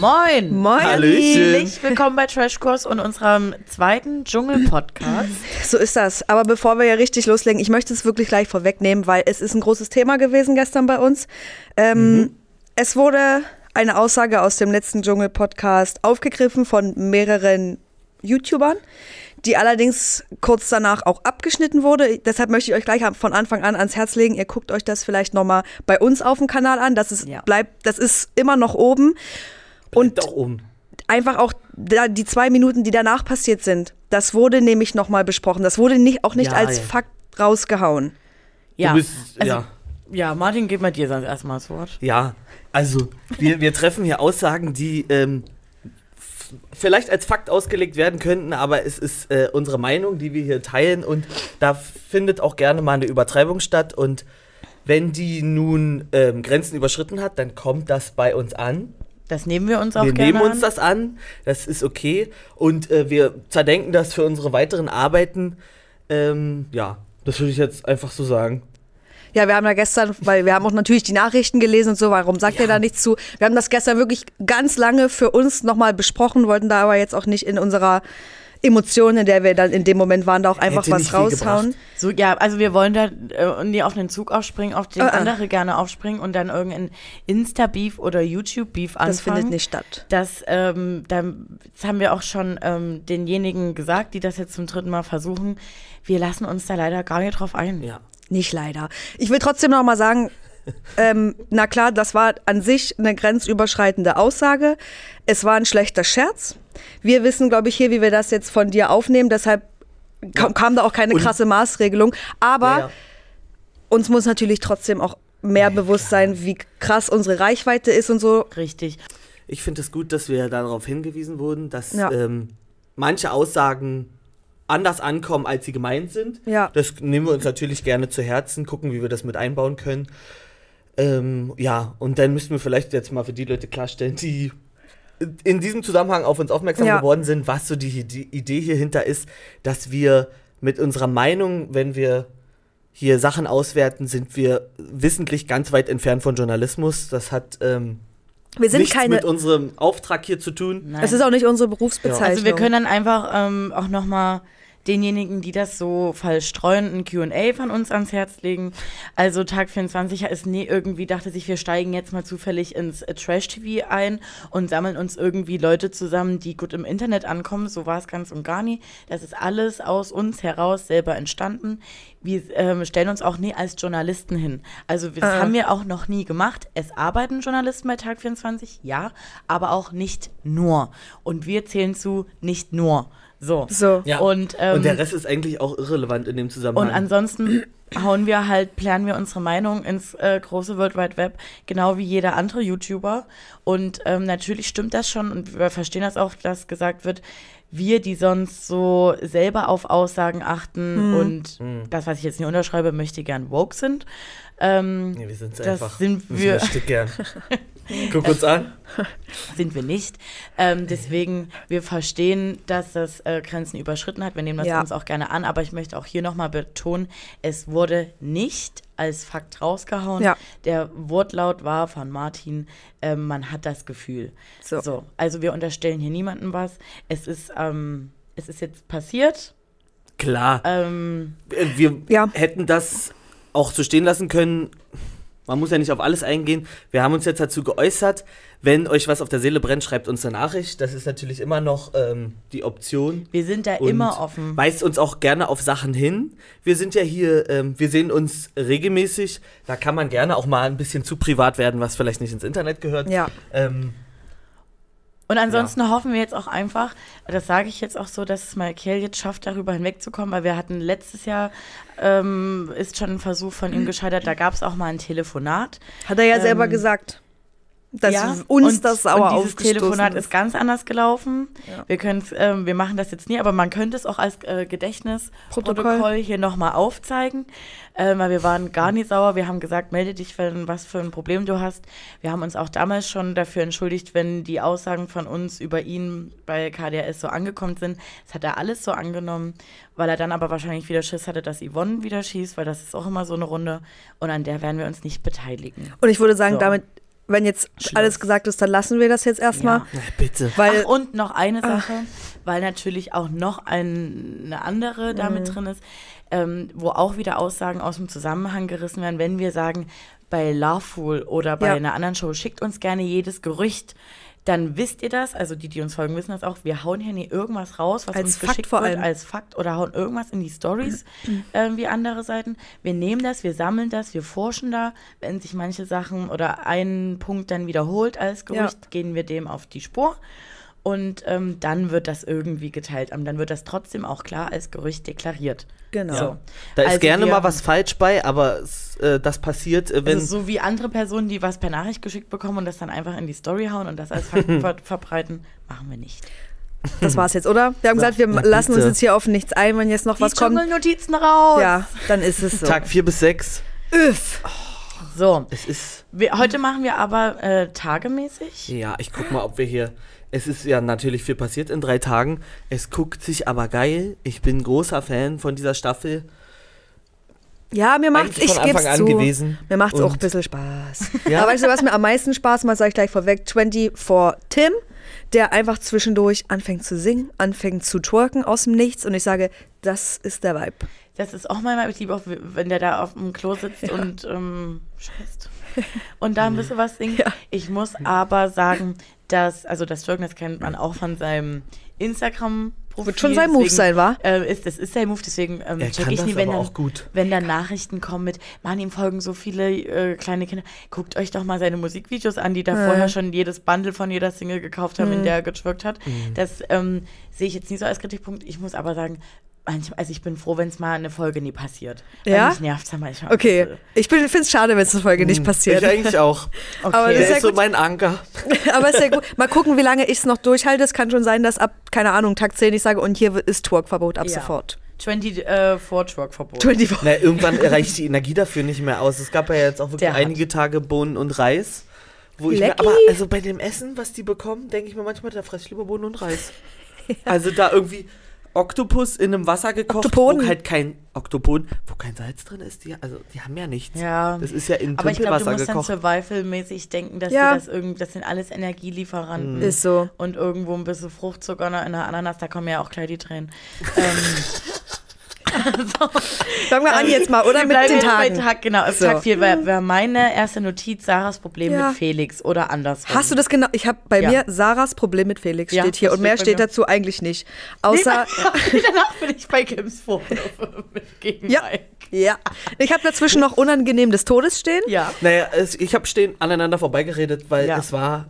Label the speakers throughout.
Speaker 1: Moin!
Speaker 2: Moin!
Speaker 3: Hallöchen.
Speaker 1: Herzlich willkommen bei Trashkurs und unserem zweiten Dschungel-Podcast.
Speaker 2: So ist das. Aber bevor wir ja richtig loslegen, ich möchte es wirklich gleich vorwegnehmen, weil es ist ein großes Thema gewesen gestern bei uns. Ähm, Es wurde eine Aussage aus dem letzten Dschungel-Podcast aufgegriffen von mehreren YouTubern, die allerdings kurz danach auch abgeschnitten wurde. Deshalb möchte ich euch gleich von Anfang an ans Herz legen. Ihr guckt euch das vielleicht nochmal bei uns auf dem Kanal an. Das ist,
Speaker 1: Ja.
Speaker 2: bleibt, das ist immer noch oben.
Speaker 3: Und doch um.
Speaker 2: einfach auch da, die zwei Minuten, die danach passiert sind, das wurde nämlich nochmal besprochen. Das wurde nicht, auch nicht
Speaker 3: Ja,
Speaker 2: als
Speaker 3: ja.
Speaker 2: Fakt rausgehauen.
Speaker 1: Ja,
Speaker 3: Du bist,
Speaker 1: also,
Speaker 3: ja.
Speaker 1: ja, Martin, gib mal dir sonst erstmal das Wort.
Speaker 3: Ja, also wir, wir treffen hier Aussagen, die ähm, vielleicht als Fakt ausgelegt werden könnten, aber es ist äh, unsere Meinung, die wir hier teilen und da findet auch gerne mal eine Übertreibung statt und wenn die nun ähm, Grenzen überschritten hat, dann kommt das bei uns an.
Speaker 1: Das nehmen wir uns auch
Speaker 3: wir
Speaker 1: gerne
Speaker 3: nehmen uns
Speaker 1: an.
Speaker 3: das an, das ist okay und äh, wir zerdenken das für unsere weiteren Arbeiten. Ähm, ja, das würde ich jetzt einfach so sagen.
Speaker 2: Ja, wir haben ja gestern, weil wir haben auch natürlich die Nachrichten gelesen und so, warum sagt ihr da nichts zu? Wir haben das gestern wirklich ganz lange für uns nochmal besprochen, wollten da aber jetzt auch nicht in unserer Emotion, in der wir dann in dem Moment waren, da auch einfach
Speaker 3: Hätte
Speaker 2: was raushauen.
Speaker 1: So, ja, also wir wollen da äh, nie auf den Zug aufspringen, auf den
Speaker 2: Äh, äh.
Speaker 1: andere gerne aufspringen und dann irgendein Insta-Beef oder YouTube-Beef anfangen.
Speaker 2: Das findet nicht statt.
Speaker 1: Das, ähm, dann, das haben wir auch schon ähm, denjenigen gesagt, die das jetzt zum dritten Mal versuchen. Wir lassen uns da leider gar nicht drauf ein.
Speaker 3: Ja.
Speaker 2: Nicht leider. Ich will trotzdem noch mal sagen, ähm, na klar, das war an sich eine grenzüberschreitende Aussage. Es war ein schlechter Scherz. Wir wissen, glaube ich, hier, wie wir das jetzt von dir aufnehmen. Deshalb kam, kam da auch keine
Speaker 3: Und-
Speaker 2: krasse Maßregelung. Aber
Speaker 3: Ja, ja.
Speaker 2: uns muss natürlich trotzdem auch mehr bewusst sein, wie krass unsere Reichweite ist und so.
Speaker 1: Richtig.
Speaker 3: Ich finde es gut, dass wir darauf hingewiesen wurden, dass
Speaker 2: Ja.
Speaker 3: ähm, manche Aussagen anders ankommen, als sie gemeint sind.
Speaker 2: Ja.
Speaker 3: Das nehmen wir uns natürlich gerne zu Herzen, gucken, wie wir das mit einbauen können. Ähm, ja, und dann müssen wir vielleicht jetzt mal für die Leute klarstellen, die in diesem Zusammenhang auf uns aufmerksam
Speaker 2: Ja.
Speaker 3: geworden sind, was so die, die Idee hierhinter ist, dass wir mit unserer Meinung, wenn wir hier Sachen auswerten, sind wir wissentlich ganz weit entfernt von Journalismus. Das hat ähm,
Speaker 2: Wir sind
Speaker 3: nichts
Speaker 2: keine.
Speaker 3: mit unserem Auftrag hier zu tun.
Speaker 1: Nein.
Speaker 2: Es ist auch nicht unsere Berufsbezeichnung.
Speaker 1: Also wir können dann einfach ähm, auch nochmal denjenigen, die das so falsch streuen, ein Q&A von uns ans Herz legen. Also Tag 24 ist nie irgendwie, dachte sich, wir steigen jetzt mal zufällig ins äh, Trash-TV ein und sammeln uns irgendwie Leute zusammen, die gut im Internet ankommen. So war es ganz und gar nie. Das ist alles aus uns heraus selber entstanden. Wir ähm, stellen uns auch nie als Journalisten hin. Also das
Speaker 2: Ah.
Speaker 1: haben wir auch noch nie gemacht. Es arbeiten Journalisten bei Tag 24, ja, aber auch nicht nur. Und wir zählen zu nicht nur. So.
Speaker 2: So.
Speaker 3: Ja.
Speaker 1: Und, ähm,
Speaker 3: und der Rest ist eigentlich auch irrelevant in dem Zusammenhang.
Speaker 1: und ansonsten hauen wir halt, plären wir unsere Meinung ins äh, große World Wide Web, genau wie jeder andere YouTuber. Und ähm, natürlich stimmt das schon und wir verstehen das auch, dass gesagt wird, wir, die sonst so selber auf Aussagen achten und das, was ich jetzt nicht unterschreibe, möchte gern woke sind. Ähm,
Speaker 3: nee, wir sind
Speaker 1: das
Speaker 3: einfach.
Speaker 1: sind
Speaker 3: das
Speaker 1: wir-
Speaker 3: möchte ich gern. Guck uns an.
Speaker 1: sind wir nicht. Ähm, deswegen, wir verstehen, dass das äh, Grenzen überschritten hat. Wir nehmen das
Speaker 2: Ja.
Speaker 1: uns auch gerne an, aber ich möchte auch hier nochmal betonen, es wurde nicht als Fakt rausgehauen.
Speaker 2: Ja.
Speaker 1: Der Wortlaut war von Martin, ähm, man hat das Gefühl.
Speaker 2: So.
Speaker 1: Also wir unterstellen hier niemandem was. Es ist, ähm, es ist jetzt passiert.
Speaker 3: Klar.
Speaker 1: Ähm,
Speaker 3: Äh, Wir
Speaker 2: Ja.
Speaker 3: hätten das auch so stehen lassen können. Man muss ja nicht auf alles eingehen. Wir haben uns jetzt dazu geäußert. Wenn euch was auf der Seele brennt, schreibt uns eine Nachricht. Das ist natürlich immer noch ähm, die Option.
Speaker 1: wir sind da
Speaker 3: Und
Speaker 1: immer offen.
Speaker 3: Weist uns auch gerne auf Sachen hin. Wir sind ja hier, ähm, wir sehen uns regelmäßig. Da kann man gerne auch mal ein bisschen zu privat werden, was vielleicht nicht ins Internet gehört.
Speaker 2: Ja.
Speaker 3: Ähm,
Speaker 1: Und ansonsten hoffen wir jetzt auch einfach, das sage ich jetzt auch so, dass es Michael jetzt schafft, darüber hinwegzukommen, weil wir hatten letztes Jahr, ähm, ist schon ein Versuch von ihm gescheitert, da gab es auch mal ein Telefonat.
Speaker 2: Hat er ja selber
Speaker 1: Ähm,
Speaker 2: gesagt. Dass
Speaker 1: Ja,
Speaker 2: uns das sauer
Speaker 1: Und dieses Telefonat
Speaker 2: ist.
Speaker 1: ist ganz anders gelaufen.
Speaker 2: Ja.
Speaker 1: Wir können ähm, wir machen das jetzt nie, aber man könnte es auch als äh, Gedächtnisprotokoll
Speaker 2: Protokoll.
Speaker 1: hier nochmal aufzeigen, äh, weil wir waren gar nicht sauer. Wir haben gesagt, melde dich, wenn was für ein Problem du hast. Wir haben uns auch damals schon dafür entschuldigt, wenn die Aussagen von uns über ihn bei KDRS so angekommen sind. Das hat er alles so angenommen, weil er dann aber wahrscheinlich wieder Schiss hatte, dass Yvonne wieder schießt, weil das ist auch immer so eine Runde und an der werden wir uns nicht beteiligen.
Speaker 2: Und ich würde sagen,
Speaker 1: So.
Speaker 2: damit wenn jetzt alles gesagt ist, dann lassen wir das jetzt erstmal.
Speaker 1: Ja.
Speaker 3: Na, bitte.
Speaker 2: Weil
Speaker 1: Ach, und noch eine Sache, weil natürlich auch noch ein, eine andere da mit drin ist, ähm, wo auch wieder Aussagen aus dem Zusammenhang gerissen werden, wenn wir sagen, bei Loveful oder bei
Speaker 2: Ja.
Speaker 1: einer anderen Show, schickt uns gerne jedes Gerücht. Dann wisst ihr das, also die, die uns folgen, wissen das auch. Wir hauen hier nie irgendwas raus, was
Speaker 2: Als
Speaker 1: uns
Speaker 2: Fakt
Speaker 1: geschickt
Speaker 2: vor
Speaker 1: wird,
Speaker 2: allem.
Speaker 1: als Fakt oder hauen irgendwas in die Stories äh, wie andere Seiten. Wir nehmen das, wir sammeln das, wir forschen da. Wenn sich manche Sachen oder ein Punkt dann wiederholt als Gerücht, gehen wir dem auf die Spur. Und ähm, dann wird das irgendwie geteilt. Ähm, Dann wird das trotzdem auch klar als Gerücht deklariert.
Speaker 2: Genau.
Speaker 1: So.
Speaker 3: Da ist
Speaker 1: Also
Speaker 3: gerne
Speaker 1: wir-
Speaker 3: mal was falsch bei, aber äh, das passiert, äh, wenn.
Speaker 1: Also so wie andere Personen, die was per Nachricht geschickt bekommen und das dann einfach in die Story hauen und das als Fakten ver verbreiten, machen wir nicht.
Speaker 2: das war's jetzt, oder? Wir haben gesagt, wir
Speaker 3: na
Speaker 2: lassen uns jetzt hier auf nichts ein, wenn jetzt noch was
Speaker 1: die
Speaker 2: kommt.
Speaker 1: Dschungelnotizen raus!
Speaker 2: Ja, dann ist es so.
Speaker 3: Tag 4 bis 6.
Speaker 2: Üff.
Speaker 1: So,
Speaker 3: Es ist.
Speaker 1: wir, heute machen wir aber äh, tagemäßig.
Speaker 3: Ja, ich guck mal, ob wir hier. Es ist ja natürlich viel passiert in drei Tagen. Es guckt sich aber geil. Ich bin großer Fan von dieser Staffel.
Speaker 2: Ja, mir macht's, ich geb's
Speaker 3: an
Speaker 2: zu.
Speaker 3: gewesen.
Speaker 2: Mir macht's auch ein
Speaker 3: Und-
Speaker 2: bisschen Spaß.
Speaker 3: Ja.
Speaker 2: Aber weißt du, was mir am meisten Spaß macht, sage ich gleich vorweg, 24 Tim, der einfach zwischendurch anfängt zu singen, anfängt zu twerken aus dem Nichts und ich sage, das ist der Vibe.
Speaker 1: Das ist auch manchmal, ich liebe auch, wenn der da auf dem Klo sitzt und ähm, scheißt. Und da ein bisschen was singt.
Speaker 2: Ja.
Speaker 1: Ich muss aber sagen, dass, also das Twerken, das kennt man auch von seinem Instagram-Profil.
Speaker 2: Wird schon sein Move
Speaker 1: deswegen,
Speaker 2: sein, wa?
Speaker 1: Äh, ist, das ist sein Move, deswegen ähm,
Speaker 3: Er
Speaker 1: check
Speaker 3: kann
Speaker 1: ich
Speaker 3: das
Speaker 1: nie, wenn
Speaker 3: aber
Speaker 1: dann,
Speaker 3: auch gut.
Speaker 1: wenn dann Nachrichten kommen mit, Mann, ihm folgen so viele äh, kleine Kinder. Guckt euch doch mal seine Musikvideos an, die da
Speaker 2: Ja.
Speaker 1: vorher schon jedes Bundle von jeder Single gekauft haben, in
Speaker 2: Mhm.
Speaker 1: der er getwerkt hat. Das ähm, sehe ich jetzt nicht so als Kritikpunkt. Ich muss aber sagen, manchmal, also ich bin froh, wenn es mal eine Folge nie passiert. Weil
Speaker 2: Ja?
Speaker 1: Mich nervt es ja manchmal.
Speaker 2: Okay, ich finde es schade, wenn es eine Folge nicht passiert.
Speaker 3: Ich eigentlich auch.
Speaker 1: Okay.
Speaker 2: Aber das ist ja
Speaker 3: ist so
Speaker 2: gut.
Speaker 3: mein Anker.
Speaker 2: Aber ist ja gut. Mal gucken, wie lange ich es noch durchhalte. Es kann schon sein, dass ab, keine Ahnung, Tag 10 ich sage, und hier ist Twerkverbot ab
Speaker 1: Ja.
Speaker 2: sofort.
Speaker 1: 20 äh, Twerk-Verbot.
Speaker 2: 24.
Speaker 3: Na, irgendwann reicht die Energie dafür nicht mehr aus. Es gab ja jetzt auch wirklich
Speaker 1: Der hat.
Speaker 3: einige Tage Bohnen und Reis. Wo ich mir, aber also bei dem Essen, was die bekommen, denke ich mir manchmal, da fresse ich lieber Bohnen und Reis. Also da irgendwie Oktopus in einem Wasser gekocht,
Speaker 2: Oktopoden.
Speaker 3: wo halt kein Oktopon, wo kein Salz drin ist. Die, also die haben ja nichts.
Speaker 1: Ja.
Speaker 3: Das ist ja in
Speaker 1: Aber ich glaube, du musst dann
Speaker 3: gekocht.
Speaker 1: survival-mäßig denken, dass
Speaker 2: Ja.
Speaker 1: die das irgendwie, das sind alles Energielieferanten.
Speaker 2: Ist so.
Speaker 1: Und irgendwo ein bisschen Fruchtzucker in der Ananas, da kommen ja auch gleich die Tränen. ähm,
Speaker 2: Fangen wir an jetzt mal, oder? Mit den Tagen.
Speaker 1: Tag, genau,
Speaker 2: So.
Speaker 1: Tag 4 war, war meine erste Notiz Sarahs Problem
Speaker 2: Ja.
Speaker 1: mit Felix oder andersrum.
Speaker 2: Hast du das genau? Ich habe bei
Speaker 1: Ja.
Speaker 2: mir Sarahs Problem mit Felix
Speaker 1: Ja,
Speaker 2: steht hier und mehr
Speaker 1: steht mir.
Speaker 2: dazu eigentlich nicht. Außer
Speaker 1: Danach bin ich bei Kims Vorwürfe gegen
Speaker 2: Ja.
Speaker 1: Mike.
Speaker 2: ja, ich habe dazwischen noch unangenehm des Todes stehen.
Speaker 1: Ja.
Speaker 3: Naja, es, ich habe stehen aneinander vorbeigeredet, weil
Speaker 1: Ja.
Speaker 3: es war.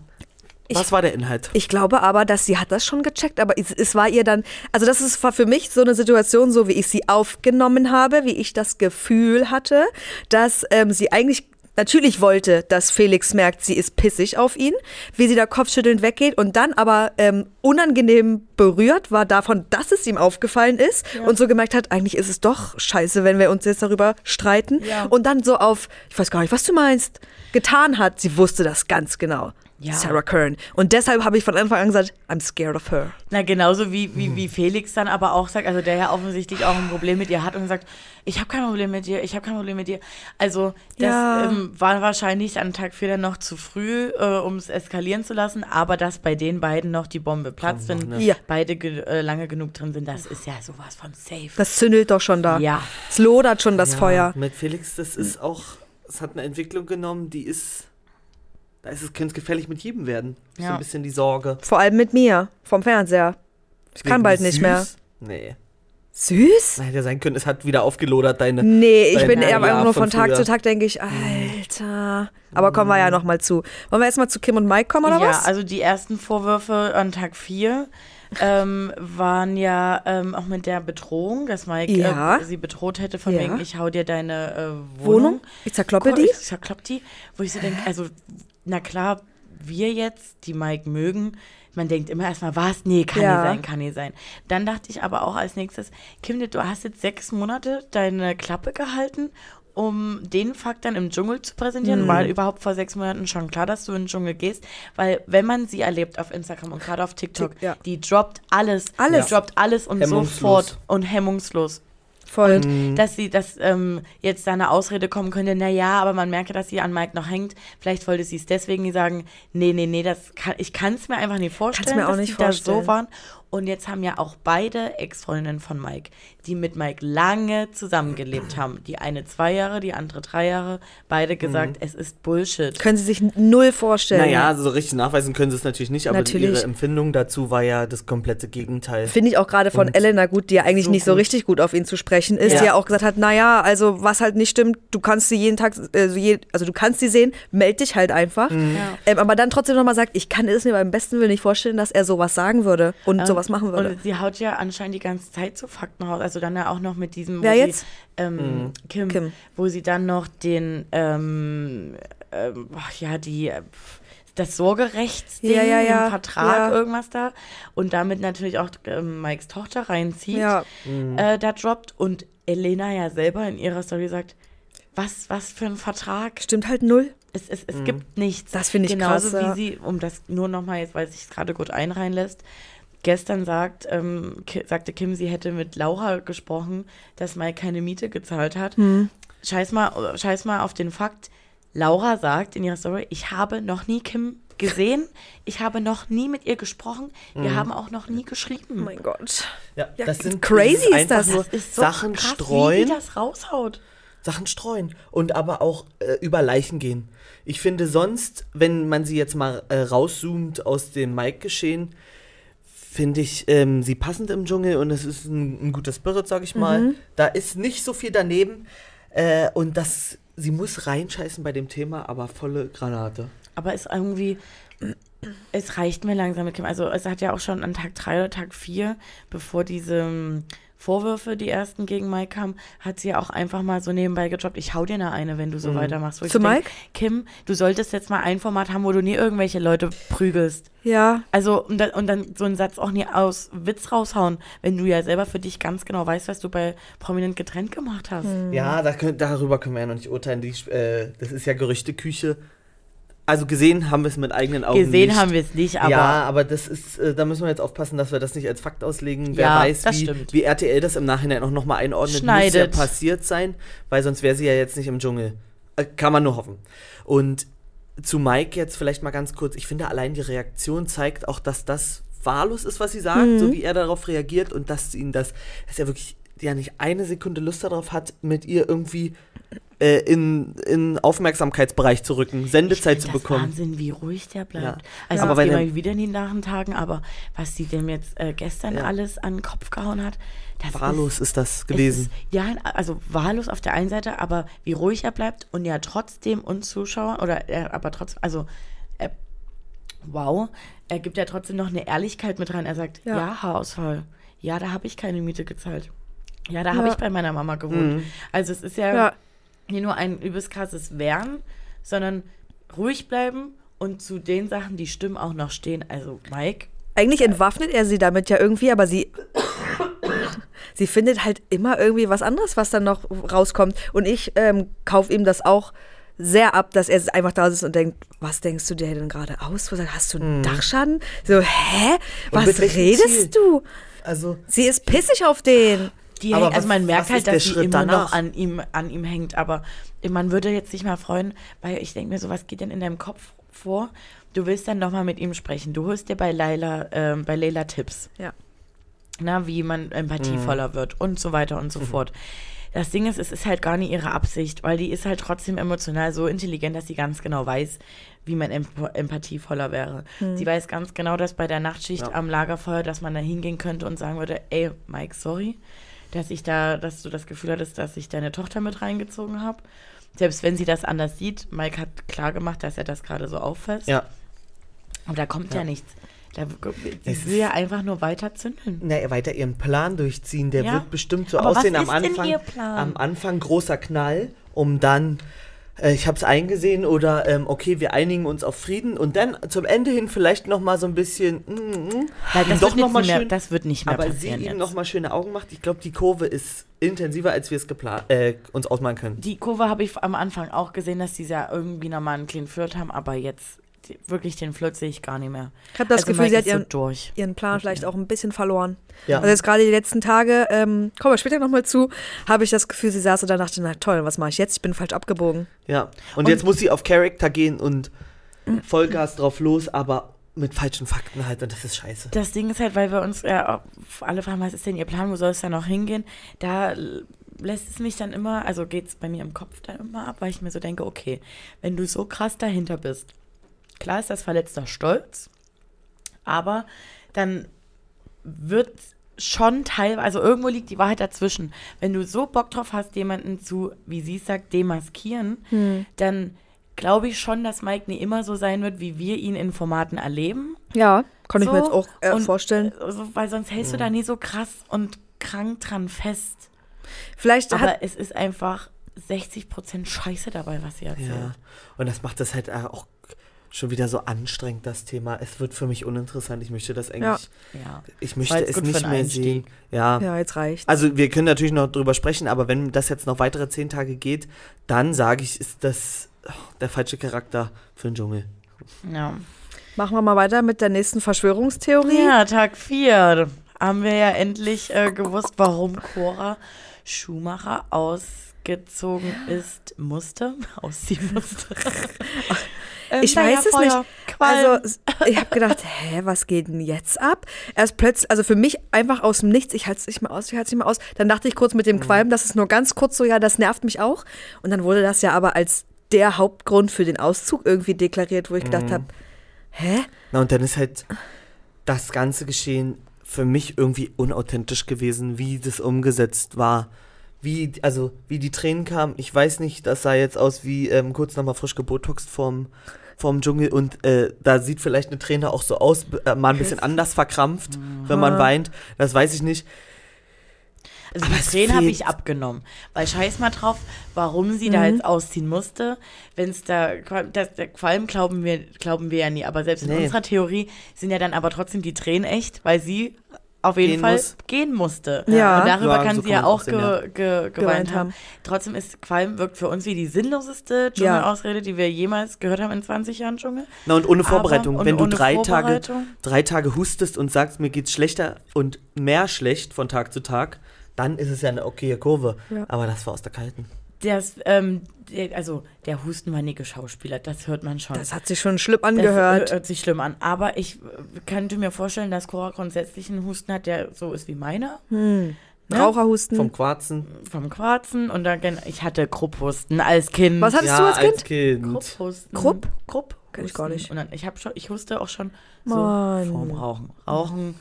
Speaker 2: Ich-
Speaker 3: was war der Inhalt?
Speaker 2: Ich glaube aber, dass sie hat das schon gecheckt, aber es, es war ihr dann, also das ist war für mich so eine Situation, so wie ich sie aufgenommen habe, wie ich das Gefühl hatte, dass ähm, sie eigentlich natürlich wollte, dass Felix merkt, sie ist pissig auf ihn, wie sie da kopfschüttelnd weggeht und dann aber ähm, unangenehm berührt war davon, dass es ihm aufgefallen ist und so gemerkt hat, eigentlich ist es doch scheiße, wenn wir uns jetzt darüber streiten
Speaker 1: Ja.
Speaker 2: und dann so auf, ich weiß gar nicht, was du meinst, getan hat. Sie wusste das ganz genau.
Speaker 1: Ja.
Speaker 2: Sarah Kern. Und deshalb habe ich von Anfang an gesagt, I'm scared of her.
Speaker 1: Na, genauso wie, wie, wie Felix dann aber auch sagt, also der ja offensichtlich auch ein Problem mit ihr hat und sagt, ich habe kein Problem mit dir, ich habe kein Problem mit dir. Also das
Speaker 2: Ja.
Speaker 1: ähm, war wahrscheinlich an Tag 4 dann noch zu früh, äh, um es eskalieren zu lassen, aber dass bei den beiden noch die Bombe platzt, wenn
Speaker 3: ne?
Speaker 2: Ja.
Speaker 1: beide ge äh, lange genug drin sind, das ist ja sowas von safe.
Speaker 2: Das zündelt doch schon da.
Speaker 1: Ja.
Speaker 2: Es lodert schon das
Speaker 3: Ja,
Speaker 2: Feuer.
Speaker 3: Mit Felix, das ist auch. Es hat eine Entwicklung genommen, die ist. Da ist es, könnte es gefährlich mit jedem werden. So
Speaker 1: Ja.
Speaker 3: ein bisschen die Sorge.
Speaker 2: Vor allem mit mir, vom Fernseher. Ich kann
Speaker 3: Wegen
Speaker 2: bald nicht
Speaker 3: süß?
Speaker 2: mehr.
Speaker 3: Nee.
Speaker 2: Süß?
Speaker 3: Hätte ja sein können, es hat wieder aufgelodert, deine.
Speaker 2: Nee, ich
Speaker 3: Dein
Speaker 2: bin eher
Speaker 3: Ja
Speaker 2: einfach nur
Speaker 3: von
Speaker 2: von Tag
Speaker 3: früher.
Speaker 2: zu Tag, denke ich, Alter. Aber kommen wir ja noch mal zu. Wollen wir jetzt mal zu Kim und Mike kommen, oder
Speaker 1: ja,
Speaker 2: was?
Speaker 1: also die ersten Vorwürfe an Tag 4 ähm, waren ja ähm, auch mit der Bedrohung, dass Mike
Speaker 2: Ja.
Speaker 1: äh, sie bedroht hätte von
Speaker 2: Ja.
Speaker 1: wegen, ich hau dir deine äh, Wohnung.
Speaker 2: Wohnung? Ich zerkloppe die?
Speaker 1: Ich zerklopp die. Wo ich so denke, also, na klar, wir jetzt, die Mike mögen, man denkt immer erstmal, was? Nee, kann
Speaker 2: Ja.
Speaker 1: nie sein, kann nie sein. Dann dachte ich aber auch als nächstes, Kim, du hast jetzt sechs Monate deine Klappe gehalten, um den Fakt dann im Dschungel zu präsentieren.
Speaker 2: Mhm.
Speaker 1: War überhaupt vor sechs Monaten schon klar, dass du in den Dschungel gehst? Weil, wenn man sie erlebt auf Instagram und gerade auf TikTok,
Speaker 2: Tick- ja.
Speaker 1: die droppt alles.
Speaker 2: Alles.
Speaker 1: Die droppt alles und sofort und hemmungslos.
Speaker 2: Voll.
Speaker 1: dass sie, dass ähm, jetzt da eine Ausrede kommen könnte, naja, aber man merke, dass sie an Mike noch hängt. Vielleicht wollte sie es deswegen sagen, nee, nee, nee, das kann, ich kann es mir einfach nicht vorstellen,
Speaker 2: mir auch
Speaker 1: dass die da so waren. Und jetzt haben ja auch beide Ex-Freundinnen von Mike, die mit Mike lange zusammengelebt haben. Die eine zwei Jahre, die andere drei Jahre. Beide gesagt, es ist Bullshit.
Speaker 2: Können Sie sich null vorstellen.
Speaker 3: Naja, so richtig nachweisen können sie es natürlich nicht, aber
Speaker 2: Natürlich.
Speaker 3: ihre Empfindung dazu war ja das komplette Gegenteil.
Speaker 2: Finde ich auch gerade von
Speaker 3: Und
Speaker 2: Elena gut, die ja eigentlich
Speaker 3: so
Speaker 2: nicht so
Speaker 3: gut.
Speaker 2: richtig gut auf ihn zu sprechen ist,
Speaker 3: Ja.
Speaker 2: die ja auch gesagt hat, naja, also was halt nicht stimmt, du kannst sie jeden Tag, also, je, also du kannst sie sehen, meld dich halt einfach.
Speaker 3: Mhm.
Speaker 1: Ja.
Speaker 2: Ähm, aber dann trotzdem nochmal sagt, ich kann es mir beim besten Willen nicht vorstellen, dass er sowas sagen würde und
Speaker 1: Ähm,
Speaker 2: sowas machen würde.
Speaker 1: Und sie haut ja anscheinend die ganze Zeit so Fakten raus. Also dann ja auch noch mit diesem.
Speaker 2: Wer jetzt?
Speaker 1: Sie, ähm, Kim,
Speaker 2: Kim.
Speaker 1: Wo sie dann noch den, ähm, ähm, ja, die. äh, Das Sorgerechtsding
Speaker 2: Ja, ja, ja.
Speaker 1: im Vertrag,
Speaker 2: Ja.
Speaker 1: irgendwas da. Und damit natürlich auch ähm, Mikes Tochter reinzieht,
Speaker 2: Ja.
Speaker 1: äh, da droppt. Und Elena ja selber in ihrer Story sagt, was, was für ein Vertrag?
Speaker 2: Stimmt halt null.
Speaker 1: Es, es, es gibt nichts.
Speaker 2: Das finde ich
Speaker 1: Genauso
Speaker 2: krass, ja.
Speaker 1: wie sie, um das nur nochmal jetzt, weil sich es gerade gut einreihen lässt, gestern sagt, ähm, sagte Kim, sie hätte mit Laura gesprochen, dass Mike keine Miete gezahlt hat.
Speaker 2: Hm.
Speaker 1: Scheiß, mal, scheiß mal auf den Fakt, Laura sagt in ihrer Story, ich habe noch nie Kim gesehen, ich habe noch nie mit ihr gesprochen, wir haben auch noch nie
Speaker 2: Oh
Speaker 1: geschrieben.
Speaker 2: mein Gott.
Speaker 3: Ja,
Speaker 2: Ja,
Speaker 3: das sind
Speaker 2: crazy
Speaker 3: das
Speaker 2: ist das.
Speaker 3: Nur
Speaker 1: das ist so
Speaker 3: Sachen
Speaker 1: krass,
Speaker 3: streuen.
Speaker 1: wie die das raushaut.
Speaker 3: Sachen streuen und aber auch äh, über Leichen gehen. Ich finde sonst, wenn man sie jetzt mal äh, rauszoomt aus dem Mike-Geschehen, finde ich ähm, sie passend im Dschungel und es ist ein, ein guter Spirit, sag ich mal. Da ist nicht so viel daneben äh, und das, sie muss reinscheißen bei dem Thema, aber volle Granate.
Speaker 1: Aber es irgendwie, es reicht mir langsam mit Kim. Also es hat ja auch schon an Tag 3 oder Tag 4, bevor diese Vorwürfe, die ersten gegen Mike kamen, hat sie ja auch einfach mal so nebenbei gedroppt, ich hau dir eine eine, wenn du so weitermachst. Wo ich
Speaker 2: Zu
Speaker 1: so denk,
Speaker 2: Mike?
Speaker 1: Kim, du solltest jetzt mal ein Format haben, wo du nie irgendwelche Leute prügelst.
Speaker 2: Ja.
Speaker 1: Also, und dann, und dann so einen Satz auch nie aus Witz raushauen, wenn du ja selber für dich ganz genau weißt, was du bei Prominent getrennt gemacht hast.
Speaker 3: Ja, da darüber können wir ja noch nicht urteilen. Die, äh, das ist ja Gerüchteküche. Also gesehen haben wir es mit eigenen Augen
Speaker 1: Gesehen
Speaker 3: nicht.
Speaker 1: haben wir es nicht, aber
Speaker 3: ja, aber das ist, äh, da müssen wir jetzt aufpassen, dass wir das nicht als Fakt auslegen. Wer
Speaker 1: Ja,
Speaker 3: weiß, wie, wie RTL das im Nachhinein auch nochmal einordnet,
Speaker 1: Schneidet.
Speaker 3: muss ja passiert sein, weil sonst wäre sie ja jetzt nicht im Dschungel. Äh, kann man nur hoffen. Und zu Mike jetzt vielleicht mal ganz kurz. Ich finde, allein die Reaktion zeigt auch, dass das wahllos ist, was sie sagt,
Speaker 1: Mhm.
Speaker 3: so wie er darauf reagiert und dass ihn das, dass er wirklich ja nicht eine Sekunde Lust darauf hat, mit ihr irgendwie äh, in, in Aufmerksamkeitsbereich zu rücken, Sendezeit
Speaker 1: Ich
Speaker 3: zu bekommen.
Speaker 1: Das Wahnsinn, wie ruhig der bleibt.
Speaker 3: Ja.
Speaker 1: Also
Speaker 3: Aber
Speaker 1: aber
Speaker 3: bei
Speaker 1: jetzt gehen
Speaker 3: dem-
Speaker 1: wir wieder in die Nachentagen, aber was sie dem jetzt äh, gestern
Speaker 3: Ja.
Speaker 1: alles an den Kopf gehauen hat, das
Speaker 3: Wahllos
Speaker 1: ist,
Speaker 3: ist das
Speaker 1: es
Speaker 3: gewesen.
Speaker 1: Ist, ja, also wahllos auf der einen Seite, aber wie ruhig er bleibt und ja trotzdem uns Zuschauer oder er aber trotzdem, also er, wow, er gibt ja trotzdem noch eine Ehrlichkeit mit rein. Er sagt,
Speaker 2: Ja.
Speaker 1: ja, Haarausfall. Ja, da habe ich keine Miete gezahlt. Ja, da habe
Speaker 2: Ja.
Speaker 1: ich bei meiner Mama gewohnt. Also es ist ja,
Speaker 2: Ja.
Speaker 1: Nicht nur ein übelst krasses Wehren, sondern ruhig bleiben und zu den Sachen, die stimmen, auch noch stehen. Also Mike,
Speaker 2: Eigentlich entwaffnet er sie damit ja irgendwie, aber sie, sie findet halt immer irgendwie was anderes, was dann noch rauskommt. Und ich ähm, kaufe ihm das auch sehr ab, dass er einfach da sitzt und denkt, was denkst du dir denn gerade aus? Was, Hast du einen Dachschaden? So, hä? Was redest
Speaker 3: Ziel?
Speaker 2: du?
Speaker 3: Also,
Speaker 2: Sie ist pissig auf den.
Speaker 1: Die
Speaker 3: Aber
Speaker 1: hängt, also
Speaker 3: was-
Speaker 1: man merkt halt, dass sie
Speaker 3: Schritt
Speaker 1: immer
Speaker 3: danach?
Speaker 1: noch an ihm, an ihm hängt. Aber man würde jetzt sich mal freuen, weil ich denke mir so, was geht denn in deinem Kopf vor? Du willst dann nochmal mit ihm sprechen. Du holst dir bei Leila, ähm, bei Leila Tipps.
Speaker 2: Ja.
Speaker 1: na, wie man empathievoller wird und so weiter und so fort. Das Ding ist, es ist halt gar nicht ihre Absicht, weil die ist halt trotzdem emotional so intelligent, dass sie ganz genau weiß, wie man emp empathievoller wäre. Sie weiß ganz genau, dass bei der Nachtschicht
Speaker 3: Ja.
Speaker 1: am Lagerfeuer, dass man da hingehen könnte und sagen würde, ey, Mike, sorry, dass ich da, dass du das Gefühl hattest, dass ich deine Tochter mit reingezogen habe. Selbst wenn sie das anders sieht, Mike hat klar gemacht, dass er das gerade so auffasst.
Speaker 3: ja.
Speaker 1: Aber da kommt ja,
Speaker 3: Ja.
Speaker 1: nichts. Da, sie
Speaker 3: Es
Speaker 1: will ja einfach nur weiter zündeln.
Speaker 3: Na, weiter ihren Plan durchziehen. Der
Speaker 1: Ja.
Speaker 3: wird bestimmt so
Speaker 1: Aber was
Speaker 3: aussehen am
Speaker 1: ist denn
Speaker 3: Anfang.
Speaker 1: ihr Plan?
Speaker 3: Am Anfang großer Knall, um dann, äh, ich habe es eingesehen oder ähm, okay, wir einigen uns auf Frieden und dann zum Ende hin vielleicht noch mal so ein bisschen, mm, mm,
Speaker 1: Nein, das,
Speaker 3: doch
Speaker 1: wird
Speaker 3: noch
Speaker 1: nicht
Speaker 3: mal
Speaker 1: mehr,
Speaker 3: schön,
Speaker 1: das wird nicht mehr
Speaker 3: aber sie
Speaker 1: passieren
Speaker 3: ihm
Speaker 1: jetzt.
Speaker 3: noch mal schöne Augen macht. Ich glaube, die Kurve ist intensiver, als wir es geplant, äh, uns ausmalen können.
Speaker 1: Die Kurve habe ich am Anfang auch gesehen, dass die ja irgendwie nochmal einen kleinen Flirt haben, aber jetzt wirklich den Flirt sehe ich gar nicht mehr.
Speaker 2: Ich habe das
Speaker 1: Also
Speaker 2: Gefühl,
Speaker 1: Mike
Speaker 2: sie hat
Speaker 1: ist so
Speaker 2: ihren,
Speaker 1: durch.
Speaker 2: ihren Plan vielleicht auch ein bisschen verloren.
Speaker 3: Ja.
Speaker 2: Also jetzt gerade die letzten Tage, ähm, kommen wir später nochmal zu, habe ich das Gefühl, sie saß und dann dachte, na toll, was mache ich jetzt? Ich bin falsch abgebogen.
Speaker 3: Ja. Und,
Speaker 1: Und-
Speaker 3: jetzt muss sie auf Charakter gehen und Vollgas drauf los, aber mit falschen Fakten halt und das ist scheiße.
Speaker 1: Das Ding ist halt, weil wir uns äh, alle fragen, was ist denn ihr Plan, wo soll es dann noch hingehen? Da lässt es mich dann immer, also geht es bei mir im Kopf dann immer ab, weil ich mir so denke, okay, wenn du so krass dahinter bist, klar ist das verletzter Stolz, aber dann wird schon teilweise, also irgendwo liegt die Wahrheit dazwischen. Wenn du so Bock drauf hast, jemanden zu, wie sie es sagt, demaskieren, dann glaube ich schon, dass Mike nie immer so sein wird, wie wir ihn in Formaten erleben.
Speaker 2: Ja, kann ich mir
Speaker 1: So,
Speaker 2: jetzt auch äh,
Speaker 1: und,
Speaker 2: vorstellen.
Speaker 1: Also, weil sonst hältst du da nie so krass und krank dran fest.
Speaker 2: Vielleicht
Speaker 1: Aber
Speaker 2: hat,
Speaker 1: es ist einfach 60% Scheiße dabei, was sie erzählt.
Speaker 3: Ja. Und das macht das halt auch schon wieder so anstrengend, das Thema. Es wird für mich uninteressant. Ich möchte das eigentlich,
Speaker 1: Ja.
Speaker 3: ich möchte es nicht mehr
Speaker 1: Einstieg.
Speaker 3: sehen. Ja.
Speaker 2: ja, jetzt reicht.
Speaker 3: Also wir können natürlich noch drüber sprechen, aber wenn das jetzt noch weitere zehn Tage geht, dann sage ich, ist das oh, der falsche Charakter für den Dschungel.
Speaker 1: ja.
Speaker 2: Machen wir mal weiter mit der nächsten Verschwörungstheorie.
Speaker 1: Ja, Tag 4 haben wir ja endlich äh, gewusst, warum Cora Schumacher ausgezogen ist, musste, ausziehen musste. Ähm,
Speaker 2: Ich weiß es
Speaker 1: Feuer,
Speaker 2: nicht.
Speaker 1: Qualm.
Speaker 2: Also, ich habe gedacht, hä, was geht denn jetzt ab? Erst plötzlich, also für mich einfach aus dem Nichts, ich halte es nicht mehr aus, ich halte es nicht mehr aus. Dann dachte ich kurz mit dem Qualm, das ist nur ganz kurz so, ja, das nervt mich auch. Und dann wurde das ja aber als der Hauptgrund für den Auszug irgendwie deklariert, wo ich gedacht habe, hä?
Speaker 3: Na und dann ist halt das ganze Geschehen für mich irgendwie unauthentisch gewesen, wie das umgesetzt war. Wie, also, wie die Tränen kamen, ich weiß nicht, das sah jetzt aus wie ähm, kurz nochmal frisch gebotoxt vom, vom Dschungel und äh, da sieht vielleicht eine Träne auch so aus, äh, mal ein bisschen anders verkrampft, wenn man weint, das weiß ich nicht.
Speaker 1: Also
Speaker 3: Aber
Speaker 1: die Tränen habe ich abgenommen. Weil scheiß mal drauf, warum sie da
Speaker 2: Mhm.
Speaker 1: jetzt ausziehen musste. Wenn es da, das, der Qualm glauben wir, glauben wir ja nie. Aber selbst in
Speaker 3: Nee.
Speaker 1: unserer Theorie sind ja dann aber trotzdem die Tränen echt, weil sie auf jeden
Speaker 3: Gehen
Speaker 1: Fall
Speaker 3: muss.
Speaker 1: gehen musste.
Speaker 2: Ja.
Speaker 1: Und darüber
Speaker 3: Ja,
Speaker 1: kann
Speaker 3: so
Speaker 1: sie ja auch
Speaker 3: sehen,
Speaker 1: ge,
Speaker 3: ja.
Speaker 1: ge, geweint,
Speaker 2: Geweint
Speaker 1: haben.
Speaker 2: haben.
Speaker 1: Trotzdem ist Qualm wirkt für uns wie die sinnloseste Dschungelausrede, die wir jemals gehört haben in 20 Jahren Dschungel.
Speaker 3: Na und ohne
Speaker 1: Aber-
Speaker 3: Vorbereitung,
Speaker 1: und
Speaker 3: wenn du
Speaker 1: ohne
Speaker 3: drei Tage, drei Tage hustest und sagst, mir geht's schlechter und mehr schlecht von Tag zu Tag, dann ist es ja eine okaye Kurve.
Speaker 2: Ja.
Speaker 3: Aber das war aus der Kalten.
Speaker 1: Das, ähm, der, also der Husten war nie geschauspielert, das hört man schon.
Speaker 2: Das hat sich schon schlimm
Speaker 1: Das
Speaker 2: angehört.
Speaker 1: äh, hört sich schlimm an. Aber ich äh, könnte mir vorstellen, dass Cora grundsätzlich einen Husten hat, der so ist wie meiner.
Speaker 2: hm.
Speaker 1: ne?
Speaker 2: Raucherhusten.
Speaker 3: Vom Quarzen.
Speaker 1: Vom Quarzen. Und dann, ich hatte Krupphusten als Kind.
Speaker 2: Was hattest
Speaker 3: ja,
Speaker 2: du als Kind?
Speaker 3: Kind.
Speaker 1: Krupphusten.
Speaker 2: Krupp?
Speaker 1: Krupp.
Speaker 2: Kenn ich gar nicht.
Speaker 1: Und dann, ich habe schon, ich huste auch schon so vorm Rauchen. Rauchen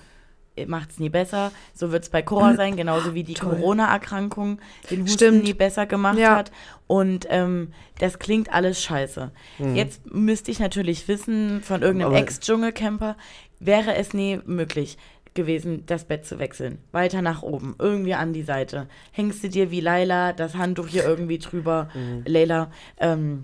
Speaker 1: macht es nie besser. So wird es bei Cora sein, genauso wie die. Corona-Erkrankung den Husten
Speaker 2: Stimmt.
Speaker 1: nie besser gemacht
Speaker 2: Ja.
Speaker 1: hat. Und ähm, das klingt alles scheiße. Jetzt müsste ich natürlich wissen von irgendeinem Ex-Dschungelcamper, wäre es nie möglich gewesen, das Bett zu wechseln. Weiter nach oben, irgendwie an die Seite. Hängst du dir wie Laila das Handtuch hier irgendwie drüber, Leila, ähm,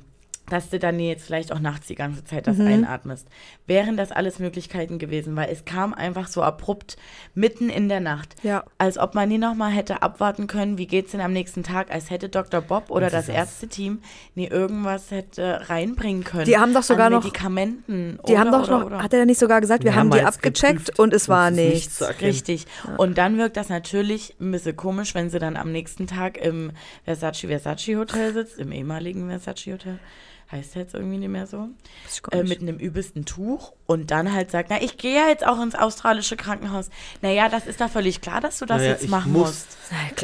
Speaker 1: dass du dann jetzt vielleicht auch nachts die ganze Zeit das einatmest. Wären das alles Möglichkeiten gewesen, weil es kam einfach so abrupt mitten in der Nacht.
Speaker 2: Ja.
Speaker 1: Als ob man nie noch mal hätte abwarten können, wie geht's denn am nächsten Tag, als hätte Dr. Bob oder
Speaker 3: Und
Speaker 1: das Ärzteteam nie irgendwas hätte reinbringen können.
Speaker 2: Die haben doch sogar
Speaker 1: an
Speaker 2: noch-
Speaker 1: Medikamenten.
Speaker 2: Die
Speaker 1: oder,
Speaker 2: haben doch
Speaker 1: oder,
Speaker 2: noch,
Speaker 1: oder.
Speaker 2: hat er da nicht sogar gesagt, wir haben die
Speaker 3: Mehrmals
Speaker 2: abgecheckt
Speaker 3: geprüft
Speaker 2: und es war nichts.
Speaker 3: erkennen.
Speaker 1: Richtig. Und dann wirkt das natürlich ein bisschen komisch, wenn sie dann am nächsten Tag im Versace Versace Hotel sitzt, im ehemaligen Versace Hotel. Heißt jetzt irgendwie nicht mehr so. Äh, mit einem übelsten Tuch und dann halt sagt, na, ich gehe ja jetzt auch ins australische Krankenhaus. Naja, das ist da völlig klar, dass du das
Speaker 3: Naja,
Speaker 1: jetzt machen
Speaker 3: muss.
Speaker 1: musst,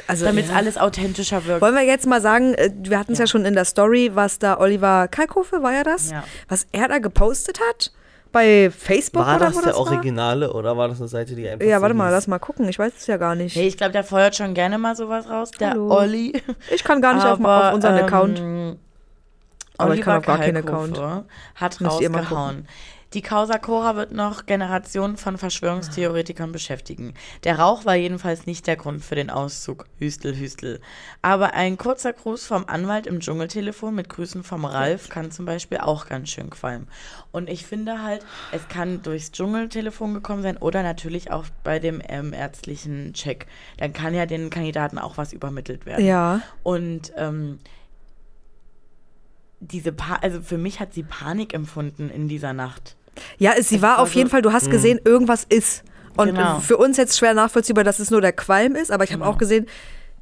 Speaker 2: Also,
Speaker 1: damit es
Speaker 2: ja.
Speaker 1: alles authentischer wirkt.
Speaker 2: Wollen wir jetzt mal sagen, äh, wir hatten es ja.
Speaker 1: Ja.
Speaker 2: schon in der Story, was da Oliver Kalkofe, war ja das?
Speaker 1: Ja.
Speaker 2: Was er da gepostet hat? Bei Facebook
Speaker 3: War
Speaker 2: oder
Speaker 3: das
Speaker 2: wo
Speaker 3: der
Speaker 2: das war?
Speaker 3: Originale oder war das eine Seite, die einfach
Speaker 2: Ja,
Speaker 3: so
Speaker 2: warte mal, lass mal gucken. Ich weiß es ja gar nicht.
Speaker 1: Hey, ich glaube, der feuert schon gerne mal sowas raus, der
Speaker 2: Hallo.
Speaker 1: Olli.
Speaker 2: Ich kann gar nicht auf, auf unseren
Speaker 1: ähm,
Speaker 2: Account. Aber ich kann
Speaker 1: Oliver
Speaker 2: auf gar keinen
Speaker 1: Kalkofe Hat rausgehauen. Die Causa Cora wird noch Generationen von Verschwörungstheoretikern beschäftigen. Der Rauch war jedenfalls nicht der Grund für den Auszug. Hüstel, Hüstel. Aber ein kurzer Gruß vom Anwalt im Dschungeltelefon mit Grüßen vom Ralf kann zum Beispiel auch ganz schön qualmen. Und ich finde halt, es kann durchs Dschungeltelefon gekommen sein oder natürlich auch bei dem ähm, ärztlichen Check. Dann kann ja den Kandidaten auch was übermittelt werden.
Speaker 2: Ja.
Speaker 1: Und ähm, diese pa also für mich hat sie Panik empfunden in dieser Nacht.
Speaker 2: Ja, es, sie
Speaker 1: Es
Speaker 2: war
Speaker 1: war
Speaker 2: auf jeden
Speaker 1: so-
Speaker 2: Fall, du hast gesehen, irgendwas ist. Und
Speaker 1: Genau.
Speaker 2: für uns jetzt schwer nachvollziehbar, dass es nur der Qualm ist, aber ich habe
Speaker 1: Genau.
Speaker 2: auch gesehen,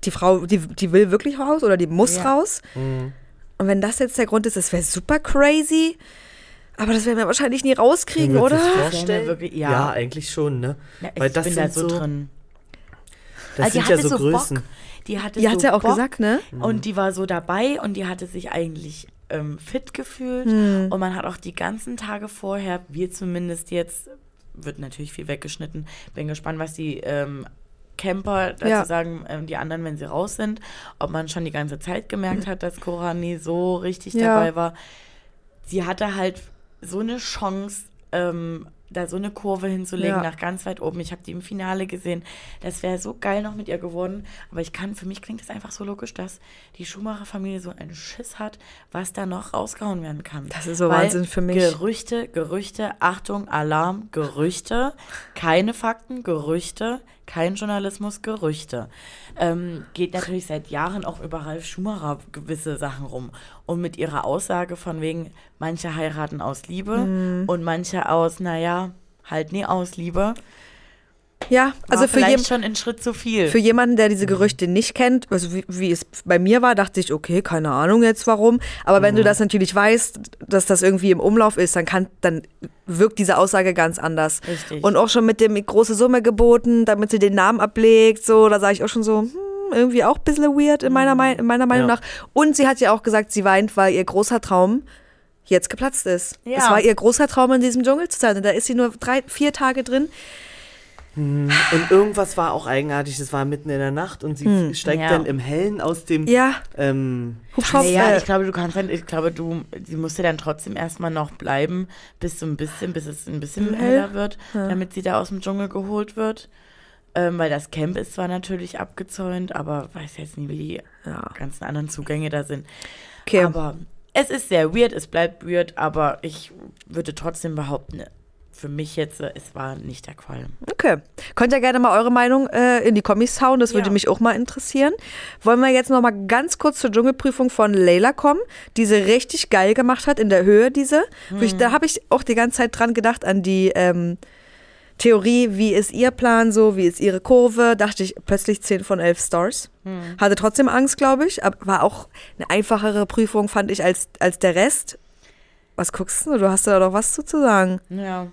Speaker 2: die Frau, die, die will wirklich raus oder die muss
Speaker 1: Ja.
Speaker 2: raus. Und wenn das jetzt der Grund ist, das wäre super crazy. Aber das werden wir wahrscheinlich nie rauskriegen, oder?
Speaker 3: das
Speaker 1: Das wirklich- ja.
Speaker 3: ja, eigentlich schon, ne?
Speaker 1: Ja, ich
Speaker 3: Weil das
Speaker 1: bin da
Speaker 3: sind
Speaker 1: so,
Speaker 3: so-
Speaker 1: drin.
Speaker 3: Das
Speaker 1: Also die
Speaker 3: sind ja
Speaker 1: hatte
Speaker 3: so
Speaker 1: so
Speaker 3: Größen.
Speaker 1: Bock. Die hatte
Speaker 2: Die
Speaker 1: so
Speaker 2: hat ja auch
Speaker 1: Bock
Speaker 2: gesagt, ne?
Speaker 1: Und die war so dabei und die hatte sich eigentlich ähm, fit gefühlt.
Speaker 2: Hm.
Speaker 1: Und man hat auch die ganzen Tage vorher, wir zumindest jetzt, wird natürlich viel weggeschnitten. Bin gespannt, was die ähm, Camper dazu
Speaker 2: Ja.
Speaker 1: sagen, ähm, die anderen, wenn sie raus sind, ob man schon die ganze Zeit gemerkt hat, dass Cora nie so richtig
Speaker 2: Ja.
Speaker 1: dabei war. Sie hatte halt so eine Chance, ähm, da so eine Kurve hinzulegen
Speaker 2: Ja.
Speaker 1: nach ganz weit oben. Ich habe die im Finale gesehen. Das wäre so geil noch mit ihr geworden. Aber ich kann, für mich klingt es einfach so logisch, dass die Schumacher-Familie so einen Schiss hat, was da noch rausgehauen werden kann.
Speaker 2: Das ist so
Speaker 1: Weil
Speaker 2: Wahnsinn für mich.
Speaker 1: Gerüchte, Gerüchte, Achtung, Alarm, Gerüchte, keine Fakten, Gerüchte, kein Journalismus, Gerüchte. Ähm, geht natürlich seit Jahren auch über Ralf Schumacher gewisse Sachen rum. Und mit ihrer Aussage von wegen, manche heiraten aus Liebe
Speaker 2: Mhm.
Speaker 1: und manche aus, naja, halt nie aus Liebe.
Speaker 2: Ja, also
Speaker 1: War
Speaker 2: für,
Speaker 1: vielleicht
Speaker 2: jem
Speaker 1: schon ein Schritt zu viel.
Speaker 2: für jemanden, der diese Gerüchte nicht kennt, also wie, wie es bei mir war, dachte ich, okay, keine Ahnung jetzt warum. Aber wenn du das natürlich weißt, dass das irgendwie im Umlauf ist, dann kann, dann wirkt diese Aussage ganz anders.
Speaker 1: Richtig.
Speaker 2: Und auch schon mit dem große Summe geboten, damit sie den Namen ablegt, so, da sage ich auch schon so, hm, irgendwie auch ein bisschen weird in meiner, Mei- in meiner Meinung
Speaker 3: Ja.
Speaker 2: nach. Und sie hat ja auch gesagt, sie weint, weil ihr großer Traum jetzt geplatzt ist.
Speaker 1: Ja.
Speaker 2: Es war ihr großer Traum, in diesem Dschungel zu sein. Und da ist sie nur drei, vier Tage drin.
Speaker 3: Und irgendwas war auch eigenartig. Das war mitten in der Nacht und sie steigt
Speaker 1: Ja.
Speaker 3: dann im Hellen aus dem
Speaker 2: Ja,
Speaker 3: ähm,
Speaker 2: Hubschrauber.
Speaker 1: ja, ich glaube, du kannst dann, ich glaube, du, sie musste dann trotzdem erstmal noch bleiben, bis so ein bisschen, bis es ein bisschen
Speaker 2: Hell?
Speaker 1: heller wird, damit sie da aus dem Dschungel geholt wird. Ähm, weil das Camp ist zwar natürlich abgezäunt, aber weiß jetzt nie, wie die
Speaker 2: Ja.
Speaker 1: ganzen anderen Zugänge da sind.
Speaker 2: okay.
Speaker 1: Aber es ist sehr weird, es bleibt weird, aber ich würde trotzdem behaupten, für mich jetzt, äh, es war nicht der Qualm.
Speaker 2: Okay. Könnt ihr gerne mal eure Meinung äh, in die Kommis hauen, das würde
Speaker 1: Ja.
Speaker 2: mich auch mal interessieren. Wollen wir jetzt noch mal ganz kurz zur Dschungelprüfung von Leila kommen, die sie richtig geil gemacht hat in der Höhe, diese. Wo Ich, da habe ich auch die ganze Zeit dran gedacht, an die ähm, Theorie, wie ist ihr Plan so, wie ist ihre Kurve. Dachte ich plötzlich 10 von 11 Stars. Hatte trotzdem Angst, glaube ich, aber war auch eine einfachere Prüfung, fand ich, als, als der Rest. Was guckst du? Du hast da doch was zu zu sagen.
Speaker 1: Ja.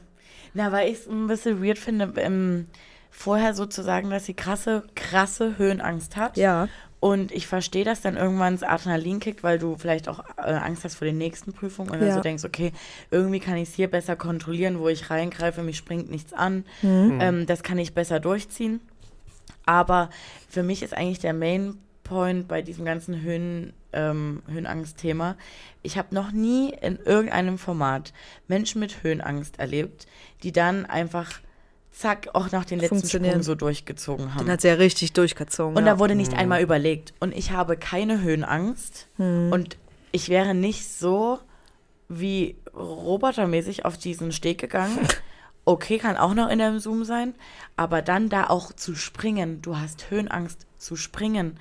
Speaker 1: Na, weil ich es ein bisschen weird finde, ähm, vorher sozusagen, dass sie krasse, krasse Höhenangst hat.
Speaker 2: Ja.
Speaker 1: Und ich verstehe, dass dann irgendwann das Adrenalin kickt, weil du vielleicht auch äh, Angst hast vor den nächsten Prüfungen und dann
Speaker 2: Ja.
Speaker 1: so denkst, okay, irgendwie kann ich es hier besser kontrollieren, wo ich reingreife, mich springt nichts an.
Speaker 2: Mhm.
Speaker 1: Ähm, das kann ich besser durchziehen. Aber für mich ist eigentlich der Main Point bei diesem ganzen Höhen, ähm, Höhenangst-Thema. Ich habe noch nie in irgendeinem Format Menschen mit Höhenangst erlebt, die dann einfach zack auch nach den letzten. Sprung so durchgezogen haben.
Speaker 2: Den hat sie ja richtig durchgezogen.
Speaker 1: Und
Speaker 2: ja.
Speaker 1: da wurde nicht einmal überlegt. Und ich habe keine Höhenangst. Und ich wäre nicht so wie robotermäßig auf diesen Steg gegangen. Okay, kann auch noch in dem Zoom sein. Aber dann da auch zu springen. Du hast Höhenangst zu springen.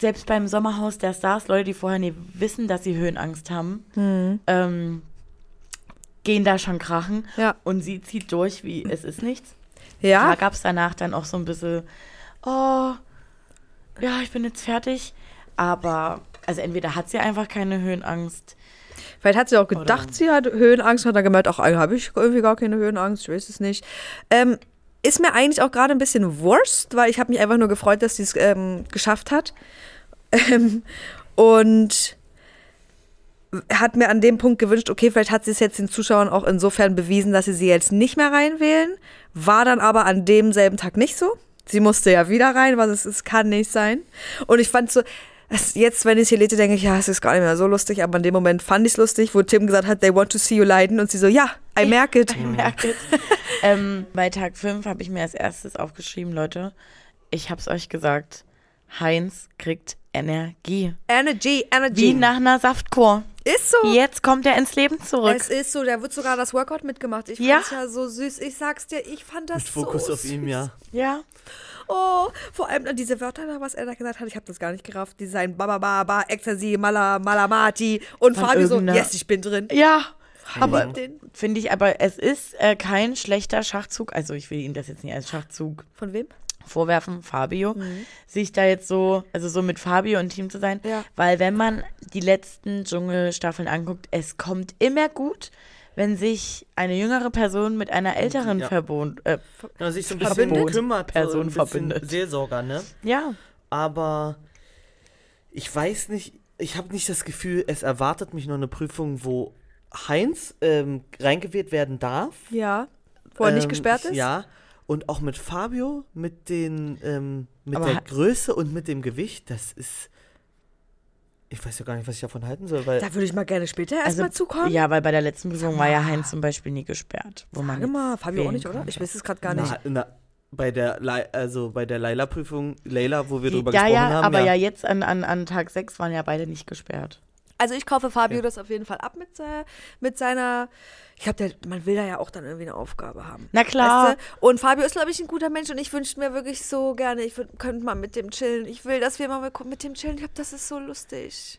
Speaker 1: Selbst beim Sommerhaus der Stars, Leute, die vorher nie wissen, dass sie Höhenangst haben, ähm, gehen da schon krachen.
Speaker 2: Ja.
Speaker 1: Und sie zieht durch, wie es ist nichts.
Speaker 2: Ja,
Speaker 1: Da gab es danach dann auch so ein bisschen, oh, ja, ich bin jetzt fertig. Aber, also entweder hat sie einfach keine Höhenangst.
Speaker 2: vielleicht hat sie auch gedacht,
Speaker 1: Oder-
Speaker 2: sie hat Höhenangst, hat dann gemerkt, ach, habe ich irgendwie gar keine Höhenangst, ich weiß es nicht. Ähm, ist mir eigentlich auch gerade ein bisschen Wurst, weil ich habe mich einfach nur gefreut, dass sie es ähm, geschafft hat. Ähm, und hat mir an dem Punkt gewünscht, okay, vielleicht hat sie es jetzt den Zuschauern auch insofern bewiesen, dass sie sie jetzt nicht mehr reinwählen. War dann aber an demselben Tag nicht so. Sie musste ja wieder rein, was es ist, kann nicht sein. Und ich fand so, es, jetzt, wenn ich es hier lese, denke ich, ja, es ist gar nicht mehr so lustig, aber in dem Moment fand ich es lustig, wo Tim gesagt hat, they want to see you leiden und sie so, ja, I merk it.
Speaker 1: Ich merke es. ähm, bei Tag 5 habe ich mir als erstes aufgeschrieben, Leute, ich habe es euch gesagt, Heinz kriegt Energie.
Speaker 2: Energy, Energy.
Speaker 1: Wie nach einer Saftkur.
Speaker 2: ist so.
Speaker 1: Jetzt kommt er ins Leben zurück.
Speaker 2: Es ist so, da wird sogar das Workout mitgemacht. Ich
Speaker 1: Ja.
Speaker 2: fand's ja so süß. Ich sag's dir, ich fand das
Speaker 3: mit Fokus
Speaker 2: so
Speaker 3: auf ihm,
Speaker 2: süß.
Speaker 3: ja.
Speaker 1: ja.
Speaker 2: Oh, vor allem dann diese Wörter was er da gesagt hat, ich habe das gar nicht gerafft. Die sein Bababa, Ecstasy, Mala, Malamati und
Speaker 1: Von
Speaker 2: Fabio so, yes, ich bin drin.
Speaker 1: Ja,
Speaker 2: Aber
Speaker 1: finde ich, aber es ist äh, kein schlechter Schachzug. Also ich will ihm das jetzt nicht als Schachzug
Speaker 2: von wem?
Speaker 1: vorwerfen, Fabio, sich da jetzt so, also so mit Fabio und Team zu sein.
Speaker 2: Ja.
Speaker 1: Weil wenn man die letzten Dschungelstaffeln anguckt, es kommt immer gut, wenn sich eine jüngere Person mit einer älteren
Speaker 3: Ja.
Speaker 1: Verbund, äh,
Speaker 3: Ja, sich so ein bisschen
Speaker 1: Verbündet?
Speaker 3: kümmert, so
Speaker 1: Person
Speaker 3: ein bisschen
Speaker 1: verbündet.
Speaker 3: Seelsorger, ne?
Speaker 1: ja.
Speaker 3: Aber ich weiß nicht, ich habe nicht das Gefühl, es erwartet mich noch eine Prüfung, wo Heinz ähm, reingewählt werden darf.
Speaker 2: Ja. Wo er nicht
Speaker 3: Ähm,
Speaker 2: gesperrt ist?
Speaker 3: Ja. Und auch mit Fabio, mit den, ähm, mit
Speaker 1: Aber
Speaker 3: der Größe und mit dem Gewicht, das ist. Ich weiß ja gar nicht, was ich davon halten soll, weil.
Speaker 2: Da würde ich mal gerne später erstmal zukommen.
Speaker 1: Also, Ja, weil bei der letzten Prüfung war ja Heinz zum Beispiel nie gesperrt. Wo man
Speaker 2: Warte mal, Fabio auch nicht, oder? Ich weiß es gerade gar nicht.
Speaker 3: na, na, bei der also bei der Leila-Prüfung, Leila, wo wir drüber
Speaker 1: ja,
Speaker 3: gesprochen
Speaker 1: ja,
Speaker 3: haben.
Speaker 1: aber ja, jetzt an, an, an Tag 6 waren ja beide nicht gesperrt.
Speaker 2: Also ich kaufe Fabio
Speaker 3: Okay.
Speaker 2: das auf jeden Fall ab mit, äh, mit seiner. Ich glaube, man will da ja auch dann irgendwie eine Aufgabe haben.
Speaker 1: Na klar.
Speaker 2: Weißt du? Und Fabio ist, glaube ich, ein guter Mensch und ich wünsche mir wirklich so gerne, ich könnte mal mit dem chillen. Ich will, dass wir mal mit- mit dem chillen. Ich glaube, das ist so lustig.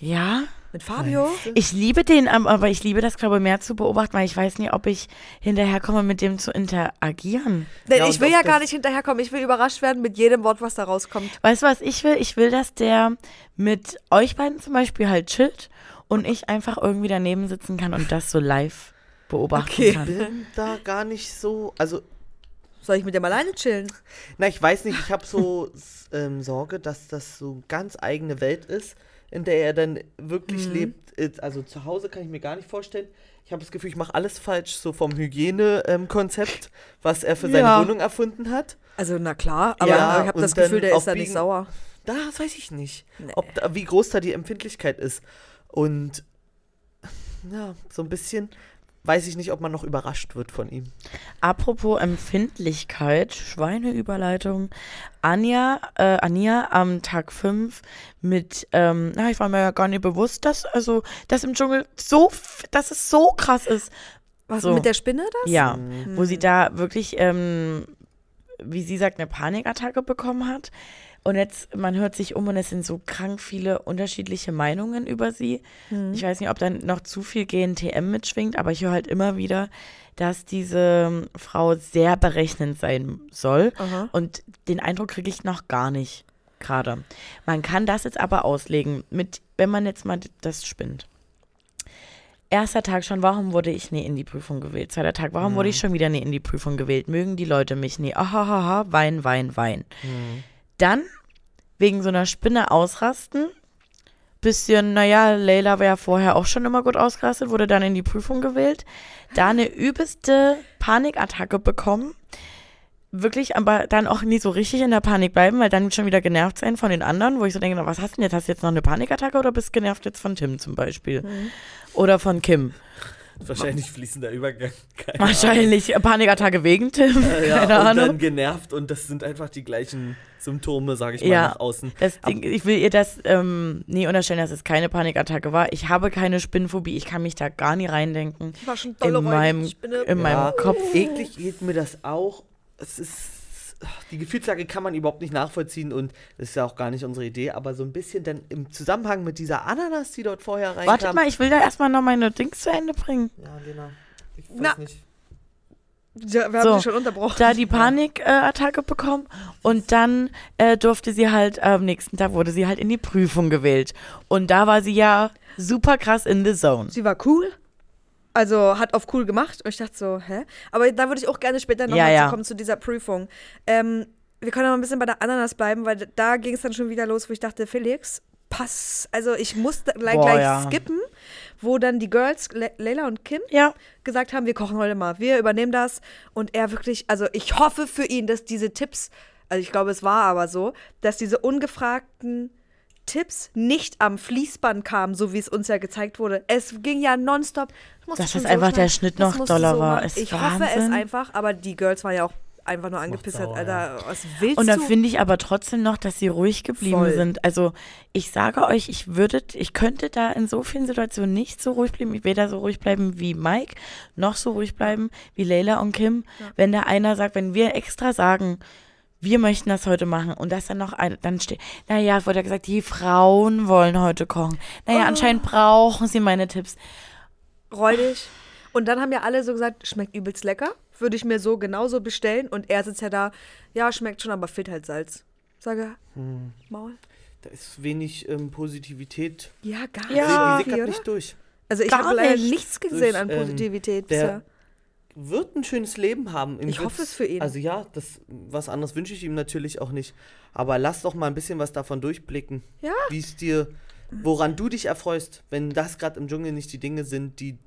Speaker 1: Ja,
Speaker 2: Mit Fabio?
Speaker 1: ich liebe den, aber ich liebe das, glaube ich, mehr zu beobachten, weil ich weiß nicht, ob ich hinterherkomme, mit dem zu interagieren.
Speaker 2: Denn
Speaker 3: Ja,
Speaker 2: ich will ja gar nicht hinterherkommen. Ich will überrascht werden mit jedem Wort, was da rauskommt.
Speaker 1: Weißt du, was ich will? Ich will, dass der mit euch beiden zum Beispiel halt chillt und ich einfach irgendwie daneben sitzen kann und das so live beobachten
Speaker 2: Okay.
Speaker 3: Ich
Speaker 1: kann.
Speaker 3: bin da gar nicht so. Also,
Speaker 2: Soll ich mit dem alleine chillen?
Speaker 3: na, ich weiß nicht, ich habe so ähm, Sorge, dass das so eine ganz eigene Welt ist, in der er dann wirklich
Speaker 2: Mhm.
Speaker 3: lebt. Äh, Also zu Hause kann ich mir gar nicht vorstellen. Ich habe das Gefühl, ich mache alles falsch, so vom Hygiene-Konzept, was er für seine
Speaker 1: Ja.
Speaker 3: Wohnung erfunden hat.
Speaker 2: Also, na klar, aber
Speaker 3: Ja,
Speaker 2: ich habe das Gefühl, der ist da nicht sauer.
Speaker 3: Das weiß ich nicht.
Speaker 2: Nee.
Speaker 3: Ob da, wie groß da die Empfindlichkeit ist. Und ja, so ein bisschen weiß ich nicht, ob man noch überrascht wird von ihm.
Speaker 1: Apropos Empfindlichkeit, Schweineüberleitung. Anja, äh, Anja am Tag 5 mit, ähm, na, ich war mir ja gar nicht bewusst, dass, also, dass im Dschungel so, dass es so krass ist.
Speaker 2: Was,
Speaker 1: So.
Speaker 2: mit der Spinne das?
Speaker 1: Ja, wo sie da wirklich, ähm, wie sie sagt, eine Panikattacke bekommen hat. Und jetzt, man hört sich um und es sind so krank viele unterschiedliche Meinungen über sie. Ich weiß nicht, ob dann noch zu viel GNTM mitschwingt, aber ich höre halt immer wieder, dass diese ähm, Frau sehr berechnend sein soll.
Speaker 2: Aha.
Speaker 1: Und den Eindruck kriege ich noch gar nicht gerade. Man kann das jetzt aber auslegen, mit, wenn man jetzt mal das spinnt. Erster Tag schon, warum wurde ich nie in die Prüfung gewählt? Zweiter Tag, warum wurde ich schon wieder nie in die Prüfung gewählt? Mögen die Leute mich nie? Ahahaha, Wein, Wein, Wein. Dann wegen so einer Spinne ausrasten. Bisschen, naja, Leila wäre ja vorher auch schon immer gut ausgerastet, wurde dann in die Prüfung gewählt. Da eine übelste Panikattacke bekommen. Wirklich, aber dann auch nie so richtig in der Panik bleiben, weil dann schon wieder genervt sein von den anderen, wo ich so denke, na, was hast du denn jetzt? Hast du jetzt noch eine Panikattacke oder bist genervt jetzt von Tim zum Beispiel? Oder von Kim?
Speaker 3: Wahrscheinlich fließender Übergang. Keine
Speaker 1: Wahrscheinlich Panikattacke wegen Tim.
Speaker 3: Ahnung. Ja,
Speaker 1: Keine
Speaker 3: und
Speaker 1: Ahnung.
Speaker 3: dann genervt und das sind einfach die gleichen Symptome, sage ich mal,
Speaker 1: Ja.
Speaker 3: nach außen.
Speaker 1: Das Ding, ich will ihr das ähm, nie unterstellen, dass es keine Panikattacke war. Ich habe keine Spinnenphobie, ich kann mich da gar nie reindenken.
Speaker 2: Ich war schon
Speaker 1: In
Speaker 2: dolle
Speaker 1: meinem,
Speaker 2: Spinne.
Speaker 1: in meinem Kopf.
Speaker 3: Eklig geht mir das auch. Es ist. Die Gefühlslage kann man überhaupt nicht nachvollziehen und das ist ja auch gar nicht unsere Idee, aber so ein bisschen dann im Zusammenhang mit dieser Ananas, die dort vorher reinkam.
Speaker 1: Wartet mal, ich will da erstmal noch meine Dings zu Ende bringen.
Speaker 3: Ja, Lena. Ich weiß
Speaker 2: Na.
Speaker 3: nicht.
Speaker 2: Ja, wir
Speaker 1: So,
Speaker 2: haben sie schon unterbrochen.
Speaker 1: Da die Panikattacke bekommen und dann äh, durfte sie halt, am nächsten Tag wurde sie halt in die Prüfung gewählt. Und da war sie ja super krass in the zone.
Speaker 2: Sie war cool. Also hat auf cool gemacht. Und ich dachte so, hä? Aber da würde ich auch gerne später nochmal
Speaker 1: Ja, ja.
Speaker 2: zu kommen zu dieser Prüfung. Ähm, wir können noch ein bisschen bei der Ananas bleiben, weil da ging es dann schon wieder los, wo ich dachte, Felix, pass. Also ich musste gleich,
Speaker 1: Boah,
Speaker 2: gleich
Speaker 1: ja.
Speaker 2: skippen, wo dann die Girls, Le Leila und Kim,
Speaker 1: Ja,
Speaker 2: gesagt haben, wir kochen heute mal, wir übernehmen das. Und er wirklich, also ich hoffe für ihn, dass diese Tipps, also ich glaube, es war aber so, dass diese ungefragten Tipps nicht am Fließband kamen, so wie es uns ja gezeigt wurde. Es ging ja nonstop. Ich musste
Speaker 1: Dass
Speaker 2: schon
Speaker 1: das einfach der
Speaker 2: schneiden.
Speaker 1: Schnitt
Speaker 2: Das
Speaker 1: noch doller war,
Speaker 2: machen.
Speaker 1: ist
Speaker 2: Ich hoffe es
Speaker 1: Wahnsinn.
Speaker 2: einfach, aber die Girls waren ja auch einfach nur angepisst. Alter, was willst
Speaker 1: Und da finde ich aber trotzdem noch, dass sie ruhig geblieben
Speaker 2: Voll.
Speaker 1: sind. Also ich sage euch, ich würde, ich könnte da in so vielen Situationen nicht so ruhig bleiben. Ich weder so ruhig bleiben wie Mike, noch so ruhig bleiben wie Leila und Kim. Wenn da einer sagt, wenn wir extra sagen, wir möchten das heute machen und das dann noch ein, dann steht, naja, es wurde ja gesagt, die Frauen wollen heute kochen. Naja,
Speaker 2: Oh.
Speaker 1: anscheinend brauchen sie meine Tipps.
Speaker 2: räudig. Und dann haben ja alle so gesagt, schmeckt übelst lecker. Würde ich mir so genauso bestellen. Und er sitzt ja da, ja, schmeckt schon, aber fehlt halt Salz. Sage,
Speaker 3: Hm.
Speaker 2: Maul.
Speaker 3: Da ist wenig ähm, Positivität.
Speaker 2: Ja, gar
Speaker 1: Ja.
Speaker 2: nicht.
Speaker 3: Die sickert nicht durch.
Speaker 2: Also ich habe leider
Speaker 1: nicht.
Speaker 2: nichts gesehen an
Speaker 3: Ähm,
Speaker 2: Positivität
Speaker 3: der-
Speaker 2: bisher.
Speaker 3: Wird ein schönes Leben haben. Ihm
Speaker 2: Ich hoffe es für ihn.
Speaker 3: Also ja, das, was anderes wünsche ich ihm natürlich auch nicht. Aber lass doch mal ein bisschen was davon durchblicken.
Speaker 2: Ja.
Speaker 3: Wie es dir, woran du dich erfreust, wenn das gerade im Dschungel nicht die Dinge sind, die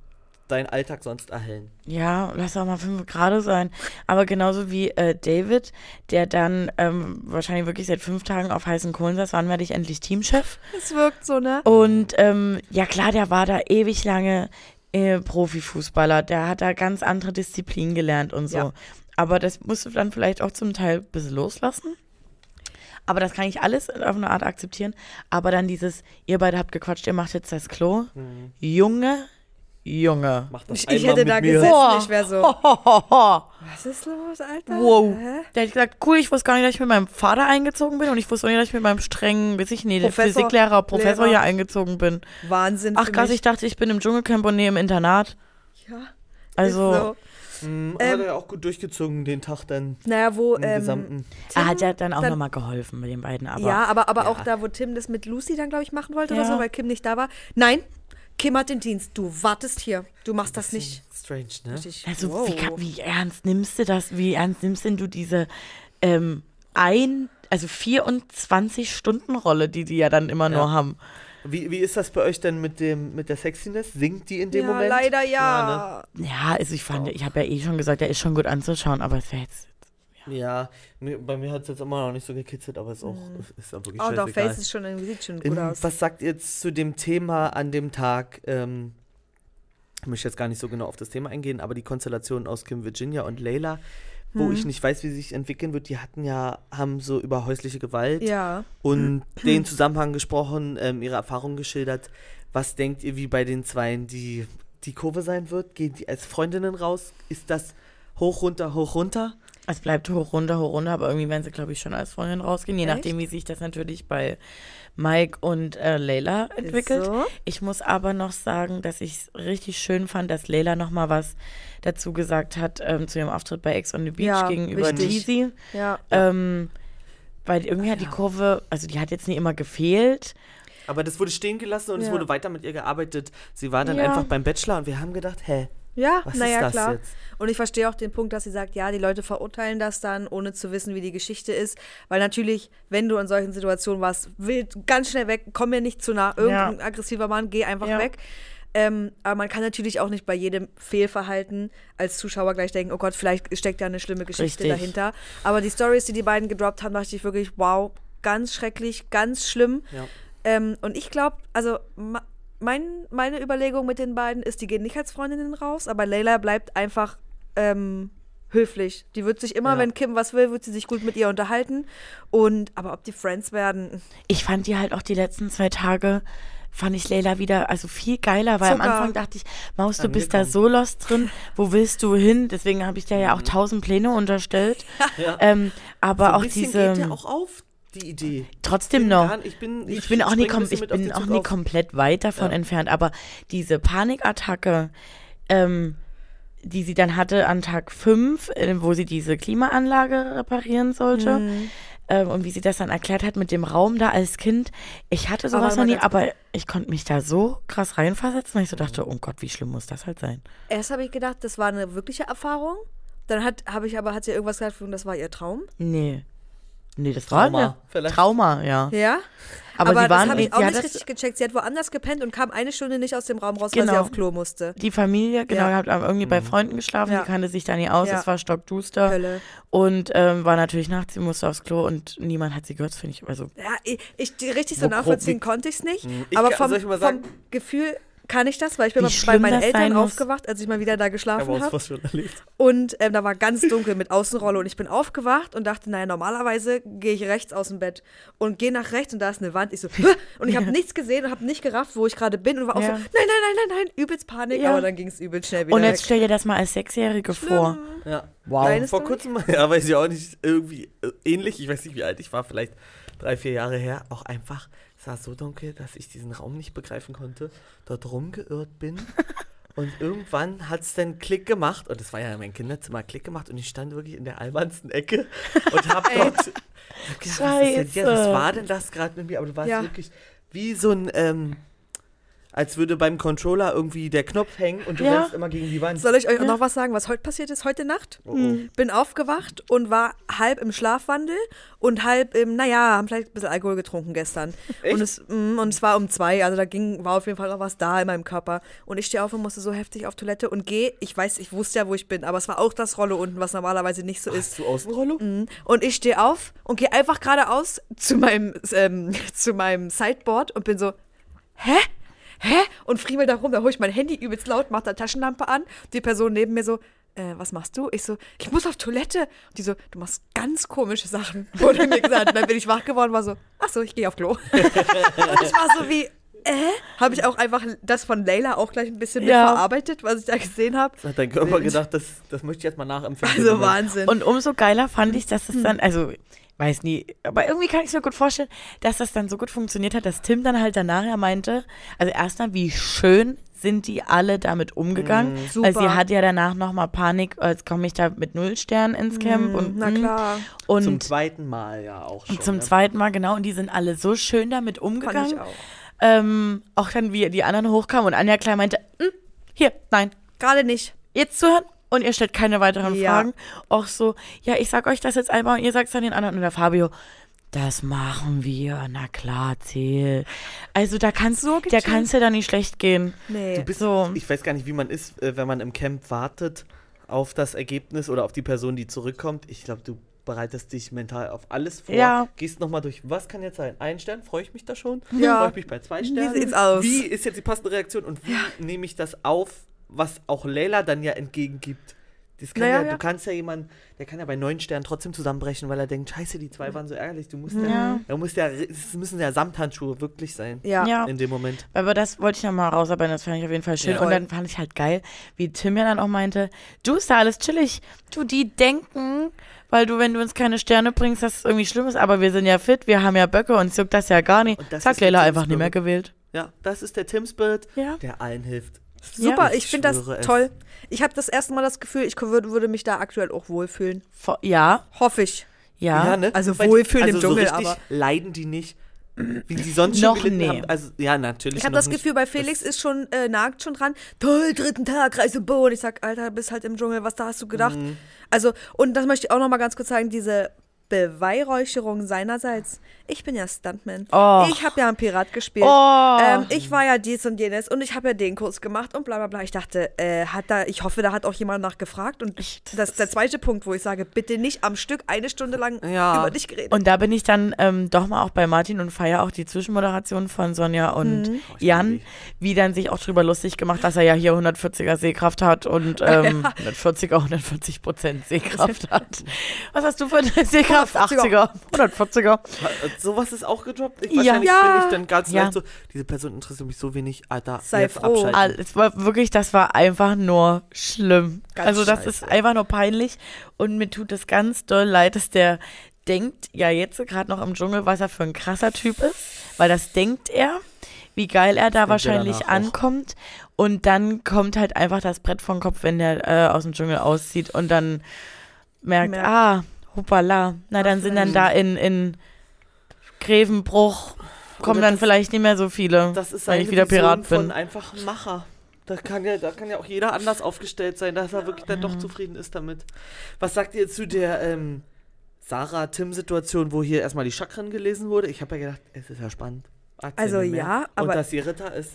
Speaker 3: deinen Alltag sonst erhellen.
Speaker 1: Ja, lass auch mal fünf Grad sein. Aber genauso wie äh, David, der dann ähm, wahrscheinlich wirklich seit fünf Tagen auf heißen Kohlen saß, wann werde ich endlich Teamchef?
Speaker 2: Es wirkt so, ne?
Speaker 1: Und ähm, ja klar, der war da ewig lange äh, Profifußballer. Der hat da ganz andere Disziplinen gelernt und so.
Speaker 2: Ja.
Speaker 1: Aber das musst du dann vielleicht auch zum Teil ein bisschen loslassen. Aber das kann ich alles auf eine Art akzeptieren. Aber dann dieses, ihr beide habt gequatscht, ihr macht jetzt das Klo. Junge, Junge.
Speaker 3: Mach das
Speaker 2: Ich, ich hätte
Speaker 3: mit
Speaker 2: da
Speaker 3: mir.
Speaker 2: gesessen, ich wäre so,
Speaker 1: Hohoho.
Speaker 2: was ist los, Alter?
Speaker 1: Wow.
Speaker 2: Hä?
Speaker 1: Der hat gesagt, cool, ich wusste gar nicht, dass ich mit meinem Vater eingezogen bin und ich wusste auch nicht, dass ich mit meinem strengen, weiß ich nicht,
Speaker 2: Professor,
Speaker 1: Physiklehrer, Professor
Speaker 2: Lehrer.
Speaker 1: hier eingezogen bin.
Speaker 2: Wahnsinn
Speaker 1: Ach krass, ich dachte, ich bin im Dschungelcamp und nee, im Internat.
Speaker 2: Ja,
Speaker 1: Also,
Speaker 2: ist so.
Speaker 3: Hm,
Speaker 2: Ähm,
Speaker 3: hat er ja auch gut durchgezogen, den Tag dann
Speaker 2: Naja, wo,
Speaker 3: im
Speaker 2: ähm,
Speaker 3: Gesamten.
Speaker 1: er hat ja dann auch nochmal geholfen mit den beiden, aber
Speaker 2: ja, aber, aber
Speaker 3: Ja.
Speaker 2: auch da, wo Tim das mit Lucy dann, glaube ich, machen wollte oder
Speaker 1: Ja.
Speaker 2: so, weil Kim nicht da war. Nein, Kim hat den Dienst. Du wartest hier. Du machst das nicht.
Speaker 3: Strange, ne?
Speaker 2: Richtig.
Speaker 1: also
Speaker 2: wow.
Speaker 1: wie, kann, wie ernst nimmst du das? Wie ernst nimmst denn du diese ähm, ein, also 24-Stunden-Rolle, die die ja dann immer
Speaker 3: Ja.
Speaker 1: nur haben?
Speaker 3: Wie, wie ist das bei euch denn mit dem mit der Sexiness? Singt die in dem
Speaker 2: ja,
Speaker 3: Moment?
Speaker 2: leider
Speaker 3: ne?
Speaker 2: ja.
Speaker 1: Ja, also ich fand, ich habe ja eh schon gesagt, der ist schon gut anzuschauen, aber es wäre jetzt
Speaker 3: Ja, bei mir hat es jetzt immer noch nicht so gekitzelt, aber ist auch
Speaker 2: Mhm.
Speaker 3: ist auch wirklich
Speaker 2: Oh, doch. Face ist schon sieht schon gut
Speaker 3: Ähm,
Speaker 2: aus.
Speaker 3: was sagt ihr jetzt zu dem Thema an dem Tag? Ähm, ich möchte jetzt gar nicht so genau auf das Thema eingehen, aber die Konstellation aus Kim Virginia und Layla, wo
Speaker 2: Hm.
Speaker 3: ich nicht weiß, wie sie sich entwickeln wird, die hatten ja, haben so über häusliche Gewalt
Speaker 2: Ja.
Speaker 3: und den Zusammenhang gesprochen, ähm, ihre Erfahrungen geschildert. Was denkt ihr, wie bei den Zweien die, die Kurve sein wird? Gehen die als Freundinnen raus? Ist das hoch, runter, hoch, runter?
Speaker 1: Es bleibt hoch, runter, hoch, runter, aber irgendwie werden sie, glaube ich, schon als Freundin rausgehen, je
Speaker 2: Echt?
Speaker 1: nachdem, wie sich das natürlich bei Mike und äh, Leila entwickelt.
Speaker 2: so?
Speaker 1: Ich muss aber noch sagen, dass ich es richtig schön fand, dass Leila noch mal was dazu gesagt hat ähm, zu ihrem Auftritt bei Ex on the Beach
Speaker 2: Ja,
Speaker 1: gegenüber. Jeezy.
Speaker 2: Ja.
Speaker 1: Ähm, weil irgendwie hat die Kurve, also die hat jetzt nicht immer gefehlt.
Speaker 3: Aber das wurde stehen gelassen und es
Speaker 2: Ja.
Speaker 3: wurde weiter mit ihr gearbeitet. Sie war dann
Speaker 1: Ja.
Speaker 3: einfach beim Bachelor und wir haben gedacht, hä,
Speaker 2: Ja, naja, klar.
Speaker 3: jetzt?
Speaker 2: Und ich verstehe auch den Punkt, dass sie sagt, ja, die Leute verurteilen das dann, ohne zu wissen, wie die Geschichte ist. Weil natürlich, wenn du in solchen Situationen warst, wild, ganz schnell weg, komm mir nicht zu nah. Irgendein
Speaker 1: Ja.
Speaker 2: aggressiver Mann, geh einfach
Speaker 1: Ja.
Speaker 2: weg. Ähm, aber man kann natürlich auch nicht bei jedem Fehlverhalten als Zuschauer gleich denken, oh Gott, vielleicht steckt da eine schlimme Geschichte
Speaker 1: Richtig.
Speaker 2: dahinter. Aber die Stories, die die beiden gedroppt haben, dachte ich wirklich, wow, ganz schrecklich, ganz schlimm.
Speaker 3: Ja.
Speaker 2: Ähm, und ich glaube, also mein, meine Überlegung mit den beiden ist, die gehen nicht als Freundinnen raus, aber Layla bleibt einfach ähm, höflich. Die wird sich immer,
Speaker 3: Ja.
Speaker 2: wenn Kim was will, wird sie sich gut mit ihr unterhalten. Und aber ob die Friends werden,
Speaker 1: Ich fand die halt auch die letzten zwei Tage, fand ich Leila wieder, also viel geiler, weil am
Speaker 2: Zucker.
Speaker 1: Anfang dachte ich, Maus, du bist da so lost drin, wo willst du hin? Deswegen habe ich dir ja auch tausend Pläne unterstellt.
Speaker 3: Ja.
Speaker 1: Ähm, aber
Speaker 3: so ein
Speaker 1: auch diese,
Speaker 3: geht ja auch auf, die Idee.
Speaker 1: trotzdem
Speaker 3: bin
Speaker 1: noch.
Speaker 3: gar- ich bin-
Speaker 1: ich
Speaker 3: ich
Speaker 1: bin auch nie, kom ich bin auch nie komplett weit davon
Speaker 3: Ja.
Speaker 1: entfernt, aber diese Panikattacke, ähm, die sie dann hatte an Tag 5, äh, wo sie diese Klimaanlage reparieren sollte.
Speaker 2: Mhm.
Speaker 1: Ähm, und wie sie das dann erklärt hat mit dem Raum da als Kind. Ich hatte sowas noch nie, aber ich konnte mich da so krass reinversetzen, weil ich so dachte, oh Gott, wie schlimm muss das halt sein?
Speaker 2: erst habe ich gedacht, das war eine wirkliche Erfahrung. Dann hat, habe ich aber, hat sie irgendwas gesagt, das war ihr Traum.
Speaker 1: Nee. Nee, das war
Speaker 3: Trauma,
Speaker 1: eine
Speaker 3: vielleicht.
Speaker 1: Trauma, ja.
Speaker 2: Ja.
Speaker 1: Aber,
Speaker 2: Aber,
Speaker 1: sie waren,
Speaker 2: das habe ich
Speaker 1: sie
Speaker 2: auch
Speaker 1: hat
Speaker 2: nicht
Speaker 1: das,
Speaker 2: richtig gecheckt. Sie hat woanders gepennt und kam eine Stunde nicht aus dem Raum raus, weil
Speaker 1: Genau.
Speaker 2: sie auf Klo musste.
Speaker 1: die Familie, genau,
Speaker 2: Ja.
Speaker 1: hat irgendwie bei Freunden geschlafen,
Speaker 2: Ja.
Speaker 1: die kannte sich da nie aus,
Speaker 2: Ja.
Speaker 1: es war stockduster
Speaker 2: Hölle.
Speaker 1: und ähm, war natürlich nachts, sie musste aufs Klo und niemand hat sie gehört, finde ich, also
Speaker 2: Ja, ich, ich die richtig so nachvollziehen konnte ich es nicht.
Speaker 3: Hm, ich
Speaker 2: aber vom,
Speaker 3: soll ich mal
Speaker 2: vom
Speaker 3: sagen?
Speaker 2: Gefühl kann ich das, weil ich bin
Speaker 1: Wie
Speaker 2: mal bei meinen Eltern aufgewacht, als ich mal wieder da geschlafen
Speaker 3: Aber
Speaker 2: habe.
Speaker 3: was schon erlebt.
Speaker 2: Und ähm, da war ganz dunkel mit Außenrolle und ich bin aufgewacht und dachte, naja, normalerweise gehe ich rechts aus dem Bett und gehe nach rechts und da ist eine Wand. Ich so, "Hä?" und ich habe nichts gesehen und habe nicht gerafft, wo ich gerade bin und war auch
Speaker 1: Ja.
Speaker 2: so, nein, nein, nein, nein, nein, übelst Panik,
Speaker 1: Ja.
Speaker 2: aber dann ging es übelst schnell wieder
Speaker 1: Und jetzt
Speaker 2: weg.
Speaker 1: stell dir das mal als Sechsjährige vor.
Speaker 3: Ja.
Speaker 1: Wow.
Speaker 2: Deine
Speaker 3: Vor kurzem, ja, weiß ich auch nicht, irgendwie äh, ähnlich, ich weiß nicht, wie alt ich war, vielleicht drei, vier Jahre her, auch einfach, es war so dunkel, dass ich diesen Raum nicht begreifen konnte, dort rumgeirrt bin. Und irgendwann hat es dann Klick gemacht, und das war ja mein Kinderzimmer, Klick gemacht, und ich stand wirklich in der albernsten Ecke und hab dort hab gedacht, was, ist denn hier? was war denn das gerade mit mir? Aber du warst
Speaker 2: Ja.
Speaker 3: wirklich wie so ein, ähm, als würde beim Controller irgendwie der Knopf hängen und du
Speaker 1: Ja.
Speaker 3: rennst immer gegen die Wand.
Speaker 2: Soll ich euch auch noch was sagen, was heute passiert ist, heute Nacht?
Speaker 3: Oh, oh.
Speaker 2: Bin aufgewacht und war halb im Schlafwandel und halb im, naja, haben vielleicht ein bisschen Alkohol getrunken gestern.
Speaker 3: Echt?
Speaker 2: Und es, mm, und es war um zwei, also da ging, war auf jeden Fall noch was da in meinem Körper. Und ich stehe auf und musste so heftig auf Toilette und gehe, ich weiß, ich wusste ja, wo ich bin, aber es war auch das Rolle unten, was normalerweise nicht so ist.
Speaker 3: Hast du Außenrolle?
Speaker 2: Mhm. Und ich stehe auf und gehe einfach geradeaus zu meinem, ähm, zu meinem Sideboard und bin so, hä? Hä? Und friemel da rum, da hole ich mein Handy übelst laut, mach da Taschenlampe an. Die Person neben mir so, äh, was machst du? Ich so, ich muss auf Toilette. Und die so, du machst ganz komische Sachen, wurde mir gesagt. Und dann bin ich wach geworden, war so, ach so, ich gehe auf Klo. und ich war so wie, äh? Habe ich auch einfach das von Leila auch gleich ein bisschen mit
Speaker 1: Ja.
Speaker 2: verarbeitet, was ich da gesehen habe.
Speaker 3: Hat dein Körper gedacht, das, das möchte ich jetzt mal nachempfinden.
Speaker 2: Also. Wahnsinn.
Speaker 1: Und umso geiler fand ich, dass es dann, also, weiß nie, aber irgendwie kann ich es mir gut vorstellen, dass das dann so gut funktioniert hat, dass Tim dann halt danach ja meinte, also erstmal, wie schön sind die alle damit umgegangen. Weil
Speaker 2: Super.
Speaker 1: sie hat ja danach nochmal Panik, als komme ich da mit null Sternen ins Camp. und,
Speaker 2: Mhm. na
Speaker 1: mm.
Speaker 2: klar.
Speaker 1: Und
Speaker 3: Zum zweiten Mal ja auch schon.
Speaker 1: zum
Speaker 3: ne?
Speaker 1: zweiten Mal, genau, und die sind alle so schön damit
Speaker 2: Fand
Speaker 1: umgegangen.
Speaker 2: ich auch.
Speaker 1: Ähm, auch dann, wie die anderen hochkamen und Anja klein meinte, "Hm, hier, nein,
Speaker 2: Gerade nicht.
Speaker 1: jetzt zuhören und ihr stellt keine weiteren
Speaker 2: Ja.
Speaker 1: Fragen. Auch so, ja, ich sag euch das jetzt einmal und ihr sagt es dann den anderen. Und der Fabio, das machen wir, na klar, zähl. Also da kannst
Speaker 2: So gechillt.
Speaker 1: kannst du da nicht schlecht gehen.
Speaker 2: Nee.
Speaker 3: Du bist,
Speaker 1: So.
Speaker 3: Ich weiß gar nicht, wie man ist, äh, wenn man im Camp wartet auf das Ergebnis oder auf die Person, die zurückkommt. Ich glaube, du bereitest dich mental auf alles vor.
Speaker 1: Ja.
Speaker 3: Gehst nochmal durch, was kann jetzt sein? Ein Stern, freue ich mich da schon?
Speaker 2: Ja.
Speaker 3: Freue ich mich bei zwei Sternen?
Speaker 2: sieht's aus?
Speaker 3: Wie ist jetzt die passende Reaktion und wie nehme ich das auf, was auch Leila dann ja entgegengibt? Das kann
Speaker 2: Naja,
Speaker 3: ja,
Speaker 2: ja.
Speaker 3: Du kannst ja jemanden, der kann ja bei neun Sternen trotzdem zusammenbrechen, weil er denkt, scheiße, die zwei waren so ärgerlich. Du musst ja,
Speaker 1: Ja.
Speaker 3: da muss ja, es müssen ja Samthandschuhe wirklich sein
Speaker 2: Ja.
Speaker 1: Ja.
Speaker 3: in dem Moment.
Speaker 1: Aber das wollte ich nochmal rausarbeiten, das fand ich auf jeden Fall schön.
Speaker 3: Ja.
Speaker 1: Und dann fand ich halt geil, wie Tim ja dann auch meinte, du ist da alles chillig. Du, die denken, weil du, wenn du uns keine Sterne bringst, dass es irgendwie schlimm ist, aber wir sind ja fit, wir haben ja Böcke, uns juckt das ja gar nicht.
Speaker 3: Und das
Speaker 1: Zack, Leila einfach nicht mehr gewählt.
Speaker 3: Ja, das ist der Tim Spirit,
Speaker 1: Ja.
Speaker 3: der allen hilft.
Speaker 2: Super,
Speaker 3: Ja.
Speaker 2: ich finde das
Speaker 3: es.
Speaker 2: toll. Ich habe das erste Mal das Gefühl, ich würde, würde mich da aktuell auch wohlfühlen.
Speaker 1: Ja,
Speaker 2: Hoffe ich.
Speaker 1: ja.
Speaker 3: ne?
Speaker 2: also wohlfühlen im
Speaker 3: also
Speaker 2: Dschungel,
Speaker 3: so
Speaker 2: aber-
Speaker 3: leiden die nicht, wie sie sonst
Speaker 1: Noch
Speaker 3: schon
Speaker 1: nee.
Speaker 3: haben. Also, ja, natürlich
Speaker 2: Ich habe das
Speaker 3: nicht.
Speaker 2: Gefühl, bei Felix ist schon, äh, nagt schon dran. Toll, dritten Tag, Reise Bo. Und ich sag, Alter, bist halt im Dschungel, was da hast du gedacht?
Speaker 3: Mhm.
Speaker 2: Also, und das möchte ich auch noch mal ganz kurz sagen, diese Beweihräucherung seinerseits. Ich bin ja Stuntman.
Speaker 1: Och.
Speaker 2: Ich habe ja einen Pirat gespielt.
Speaker 1: Oh.
Speaker 2: Ähm, ich war ja dies und jenes und ich habe ja den Kurs gemacht und bla bla bla. Ich dachte, äh, hat da, ich hoffe, da hat auch jemand nachgefragt. Und
Speaker 1: Ich-
Speaker 2: das ist der zweite Punkt, wo ich sage, bitte nicht am Stück eine Stunde lang
Speaker 3: Ja.
Speaker 2: über dich geredet.
Speaker 1: Und da bin ich dann ähm, doch mal auch bei Martin und feier auch die Zwischenmoderation von Sonja und
Speaker 2: Mhm.
Speaker 1: Jan, wie dann sich auch drüber lustig gemacht, dass er ja hier 140er Sehkraft hat und ähm, 140er, 140 Prozent Sehkraft hat. Was hast du für eine Sehkraft?
Speaker 2: 140er.
Speaker 1: 80er, 140er.
Speaker 3: Sowas ist auch gedroppt. Ich, wahrscheinlich
Speaker 2: Ja.
Speaker 3: bin ich dann ganz
Speaker 1: Ja.
Speaker 3: leicht so, diese Person interessiert mich so wenig, Alter,
Speaker 2: Sei
Speaker 3: jetzt
Speaker 2: froh.
Speaker 3: abschalten.
Speaker 1: Es war wirklich, das war einfach nur schlimm.
Speaker 2: Ganz
Speaker 1: also das
Speaker 3: scheiße.
Speaker 1: ist einfach nur peinlich und mir tut es ganz doll leid, dass der denkt, ja jetzt gerade noch im Dschungel, was er für ein krasser Typ ist, weil das denkt er, wie geil er da
Speaker 3: er
Speaker 1: wahrscheinlich
Speaker 3: auch.
Speaker 1: ankommt und dann kommt halt einfach das Brett vom Kopf, wenn der äh, aus dem Dschungel auszieht und dann merkt,
Speaker 2: Merkt.
Speaker 1: ah, hoppala, na dann sind dann da in, in Grevenbruch kommen
Speaker 3: Oder
Speaker 1: dann
Speaker 3: das-
Speaker 1: vielleicht nicht mehr so viele,
Speaker 3: Das ist
Speaker 1: wenn ich wieder
Speaker 3: Vision
Speaker 1: Pirat
Speaker 3: von
Speaker 1: bin.
Speaker 3: einfach ein Macher. Da kann, ja, da kann ja auch jeder anders aufgestellt sein, dass er wirklich dann
Speaker 1: Mhm.
Speaker 3: doch zufrieden ist damit. Was sagt ihr zu der ähm, Sarah-Tim-Situation, wo hier erstmal die Chakren gelesen wurde? Ich habe ja gedacht, es ist ja spannend. Erzähl
Speaker 2: Also
Speaker 3: mehr.
Speaker 2: ja, aber-
Speaker 3: Und dass sie Ritter ist.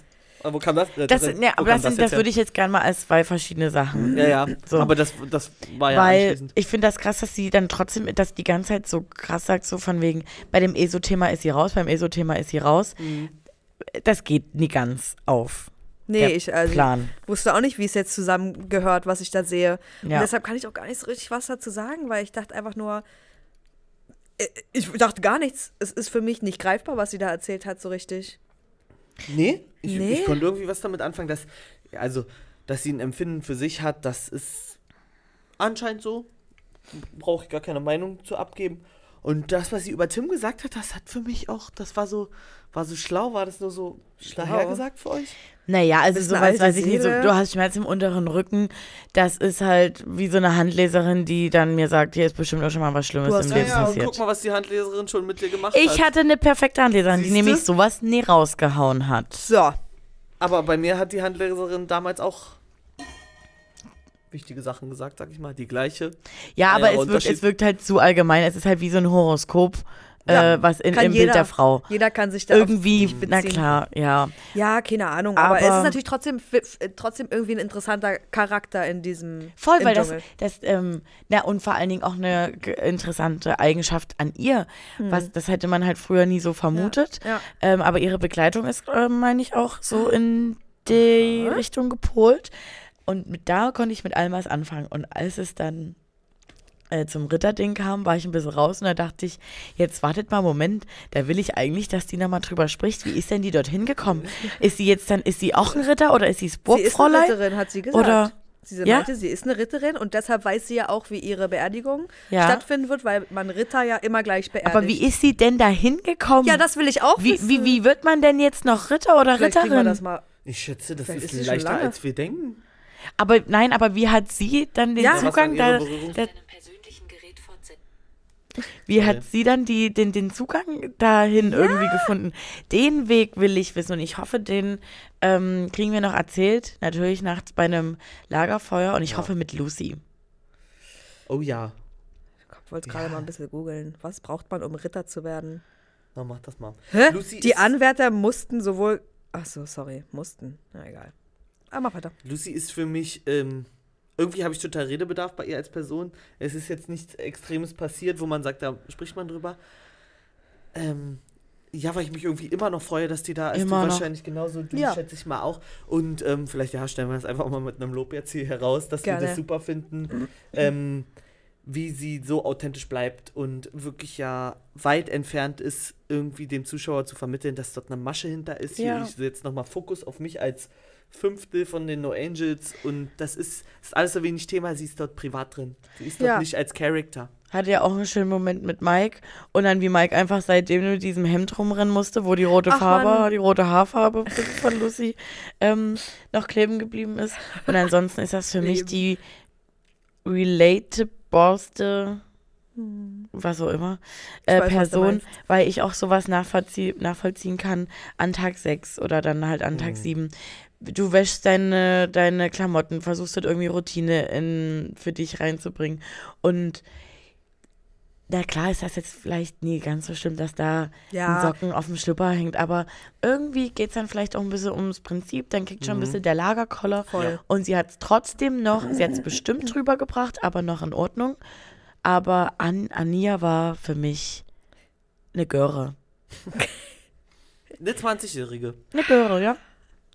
Speaker 3: Aber wo kam das?
Speaker 1: Das,
Speaker 3: Ritterin?
Speaker 1: ne, aber
Speaker 3: kam
Speaker 1: das, das
Speaker 3: her?
Speaker 1: würde ich jetzt gerne mal als zwei verschiedene Sachen.
Speaker 3: Ja, ja.
Speaker 1: So.
Speaker 3: Aber das, das war ja
Speaker 1: Weil ich finde das krass, dass sie dann trotzdem, dass die ganze Zeit so krass sagt, so von wegen, bei dem ESO-Thema ist sie raus, beim ESO-Thema ist sie raus.
Speaker 3: Mhm.
Speaker 1: Das geht nie ganz auf.
Speaker 2: Nee,
Speaker 1: der
Speaker 2: ich also,
Speaker 1: Plan.
Speaker 2: wusste auch nicht, wie es jetzt zusammengehört, was ich da sehe. Und
Speaker 1: Ja.
Speaker 2: deshalb kann ich auch gar nicht so richtig was dazu sagen, weil ich dachte einfach nur, äh, ich dachte gar nichts. Es ist für mich nicht greifbar, was sie da erzählt hat, so richtig.
Speaker 3: Nee, ich,
Speaker 2: Nee?
Speaker 3: ich konnte irgendwie was damit anfangen, dass, also, dass sie ein Empfinden für sich hat, das ist anscheinend so. Brauche ich gar keine Meinung zu abgeben. Und das, was sie über Tim gesagt hat, das hat für mich auch, das war so, war so schlau, war das nur so daher gesagt für euch?
Speaker 1: Naja, also sowas weiß ich nicht. So, du hast Schmerz im unteren Rücken. Das ist halt wie so eine Handleserin, die dann mir sagt, hier ist bestimmt auch schon mal was Schlimmes im. Leben
Speaker 3: Ja, und
Speaker 1: passiert.
Speaker 3: guck mal, was die Handleserin schon mit dir gemacht
Speaker 1: Ich
Speaker 3: hat.
Speaker 1: hatte eine perfekte Handleserin, die
Speaker 3: Siehste?
Speaker 1: nämlich sowas nie rausgehauen hat.
Speaker 2: So,
Speaker 3: Aber bei mir hat die Handleserin damals auch wichtige Sachen gesagt, sag ich mal. Die gleiche.
Speaker 1: Ja, aber es, wirkt, es wirkt halt zu allgemein. Es ist halt wie so ein Horoskop,
Speaker 2: Ja,
Speaker 1: äh, was in, im
Speaker 2: jeder,
Speaker 1: Bild der Frau.
Speaker 2: Jeder kann sich da
Speaker 1: Irgendwie, na klar, ja.
Speaker 2: Ja, keine Ahnung, aber, es
Speaker 1: Aber-
Speaker 2: ist natürlich trotzdem, f- trotzdem irgendwie ein interessanter Charakter in diesem
Speaker 1: Voll, weil das,
Speaker 2: Dschungel.
Speaker 1: das ähm, na, und vor allen Dingen auch eine interessante Eigenschaft an ihr. Was, das hätte man halt früher nie so vermutet.
Speaker 2: Hm. Ja.
Speaker 1: Ähm, aber ihre Begleitung ist, äh, meine ich, auch so in die Richtung gepolt. Und mit, da konnte ich mit allem was anfangen. Und als es dann äh, zum Ritterding kam, war ich ein bisschen raus und da dachte ich, jetzt wartet mal, Moment, da will ich eigentlich, dass die nochmal drüber spricht. Wie ist denn die dorthin gekommen? Ist sie jetzt dann, ist sie auch ein Ritter oder ist sie das
Speaker 2: Sie ist eine
Speaker 1: Burgfräulein?
Speaker 2: Ritterin, hat sie gesagt.
Speaker 1: Oder-
Speaker 2: Sie
Speaker 1: Ja?
Speaker 2: meinte, sie ist eine Ritterin und deshalb weiß sie ja auch, wie ihre Beerdigung
Speaker 1: Ja.
Speaker 2: stattfinden wird, weil man Ritter ja immer gleich beerdigt.
Speaker 1: Aber wie ist sie denn da hingekommen?
Speaker 2: Ja, das will ich auch
Speaker 1: wie,
Speaker 2: wissen.
Speaker 1: wie, wie wird man denn jetzt noch Ritter oder
Speaker 2: Vielleicht kriegen wir
Speaker 1: Ritterin?
Speaker 2: das mal.
Speaker 3: Ich schätze, das
Speaker 2: Vielleicht
Speaker 3: ist, leichter, als wir denken.
Speaker 1: Aber nein, aber wie hat sie dann den
Speaker 2: Ja.
Speaker 1: Zugang da, da, wie hat sie dann die, den, den Zugang dahin irgendwie gefunden? Den Weg will ich wissen und ich hoffe, den ähm, kriegen wir noch erzählt. Natürlich nachts bei einem Lagerfeuer und ich hoffe mit Lucy.
Speaker 3: Oh ja.
Speaker 2: Ich wollte gerade mal ein bisschen googeln. Was braucht man, um Ritter zu werden?
Speaker 3: Na, mach das mal.
Speaker 2: Hä?
Speaker 3: Lucy
Speaker 2: Die Anwärter mussten sowohl. Ach so, sorry, mussten. Na egal. Aber mach weiter.
Speaker 3: Lucy ist für mich, ähm, irgendwie habe ich total Redebedarf bei ihr als Person. Es ist jetzt nichts Extremes passiert, wo man sagt, da spricht man drüber. Ähm, ja, weil ich mich irgendwie immer noch freue, dass die da ist.
Speaker 1: Immer
Speaker 3: du
Speaker 1: noch.
Speaker 3: wahrscheinlich genauso, du
Speaker 2: Ja.
Speaker 3: schätze ich mal auch. Und ähm, vielleicht, ja, stellen wir das einfach mal mit einem Lob jetzt hier heraus, dass wir
Speaker 2: Gerne.
Speaker 3: das super finden. ähm, wie sie so authentisch bleibt und wirklich ja weit entfernt ist, irgendwie dem Zuschauer zu vermitteln, dass dort eine Masche hinter ist.
Speaker 1: Ja.
Speaker 3: Hier, ich setze nochmal Fokus auf mich als Fünftel von den No Angels und das ist, ist alles so wenig Thema. Sie ist dort privat drin. Sie ist dort
Speaker 2: Ja.
Speaker 3: nicht als Charakter.
Speaker 1: Hatte ja auch einen schönen Moment mit Mike und dann wie Mike einfach seitdem mit diesem Hemd rumrennen musste, wo die rote
Speaker 2: Ach,
Speaker 1: Farbe,
Speaker 2: Mann.
Speaker 1: die rote Haarfarbe von Lucy ähm, noch kleben geblieben ist. Und ansonsten ist das für mich die relatableste, was auch immer, äh,
Speaker 2: weiß, du
Speaker 1: Person, weil ich auch sowas nachvollzie nachvollziehen kann an Tag 6 oder dann halt an Tag
Speaker 3: Mhm.
Speaker 1: 7. Du wäschst deine, deine Klamotten, versuchst dort irgendwie Routine in, für dich reinzubringen. Und na klar ist das jetzt vielleicht nie ganz so schlimm, dass da
Speaker 2: Ja.
Speaker 1: ein Socken auf dem Schlüpper hängt, aber irgendwie geht es dann vielleicht auch ein bisschen ums Prinzip, dann kriegt schon ein
Speaker 3: Mhm.
Speaker 1: bisschen der Lagerkoller
Speaker 2: Voll.
Speaker 1: und sie hat es trotzdem noch, sie hat es bestimmt drüber gebracht, aber noch in Ordnung. Aber An Ania war für mich eine Göre.
Speaker 3: Eine 20-Jährige.
Speaker 1: Eine Göre, ja.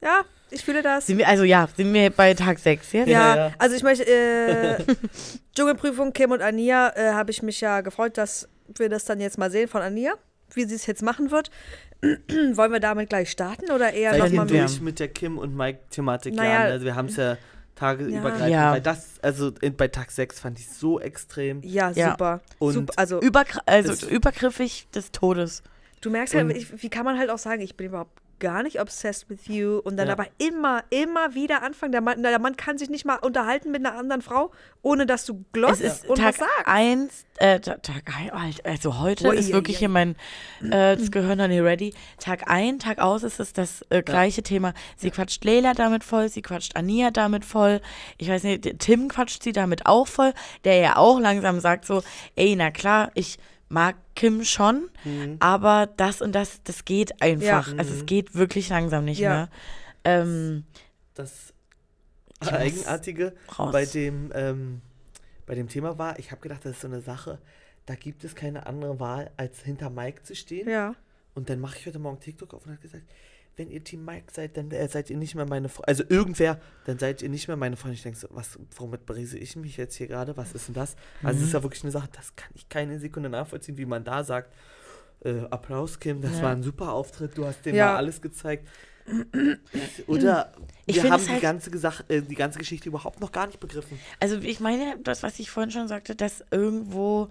Speaker 2: Ja, ich fühle das.
Speaker 1: Sind wir, also ja, sind wir bei Tag 6 jetzt?
Speaker 2: Ja,
Speaker 3: Ja, ja.
Speaker 2: also ich möchte, äh, Dschungelprüfung, Kim und Ania, äh, habe ich mich ja gefreut, dass wir das dann jetzt mal sehen von Ania, wie sie es jetzt machen wird. Wollen wir damit gleich starten oder eher nochmal
Speaker 3: durch mit der Kim und Mike-Thematik?
Speaker 2: Naja.
Speaker 3: Ja, also wir haben es ja tageübergreifend.
Speaker 1: Ja.
Speaker 3: Weil das, also in, bei Tag 6 fand ich so extrem.
Speaker 2: Ja,
Speaker 1: Ja.
Speaker 2: super.
Speaker 3: Und
Speaker 2: super. Also
Speaker 1: Übergr also
Speaker 3: Das-
Speaker 1: übergriffig des Todes.
Speaker 2: du merkst halt, ich, wie kann man halt auch sagen, ich bin überhaupt gar nicht obsessed with you und dann
Speaker 3: Ja.
Speaker 2: aber immer, immer wieder anfangen. Der Mann, der Mann kann sich nicht mal unterhalten mit einer anderen Frau, ohne dass du
Speaker 1: Es
Speaker 2: glotzt
Speaker 1: ist
Speaker 2: und
Speaker 1: Tag
Speaker 2: was sagst.
Speaker 1: 1, äh, Ta- Tag 1, also heute
Speaker 2: Ui,
Speaker 1: ist
Speaker 2: ui,
Speaker 1: wirklich
Speaker 2: ui.
Speaker 1: hier mein, äh, das Gehirn noch nicht ready. Tag ein, Tag aus ist es das äh, gleiche Thema. Sie quatscht Leila damit voll, sie quatscht Ania damit voll. Ich weiß nicht, Tim quatscht sie damit auch voll, der ja auch langsam sagt so, ey, na klar, ich mag Kim schon,
Speaker 3: Mhm.
Speaker 1: aber das und das, das geht einfach.
Speaker 2: Ja.
Speaker 1: Also es geht wirklich langsam nicht
Speaker 2: Ja.
Speaker 1: mehr. Ähm,
Speaker 3: das Eigenartige bei dem, ähm, bei dem Thema war, ich habe gedacht, das ist so eine Sache, da gibt es keine andere Wahl, als hinter Mike zu stehen.
Speaker 2: Ja.
Speaker 3: Und dann mache ich heute Morgen TikTok auf und hat gesagt, wenn ihr Team Mike seid, dann äh, seid ihr nicht mehr meine Freundin. Also irgendwer, dann seid ihr nicht mehr meine Freundin. Ich denke so, was, womit beriese ich mich jetzt hier gerade? Was ist denn das? Also es ist ja wirklich eine Sache, das kann ich keine Sekunde nachvollziehen, wie man da sagt, äh, Applaus, Kim, das
Speaker 1: Ja.
Speaker 3: war ein super Auftritt, du hast denen
Speaker 2: Ja.
Speaker 3: mal alles gezeigt. Oder
Speaker 1: Ich
Speaker 3: wir haben die,
Speaker 1: halt-
Speaker 3: ganze Gesach äh, die ganze Geschichte überhaupt noch gar nicht begriffen.
Speaker 1: Also ich meine, das, was ich vorhin schon sagte, dass irgendwo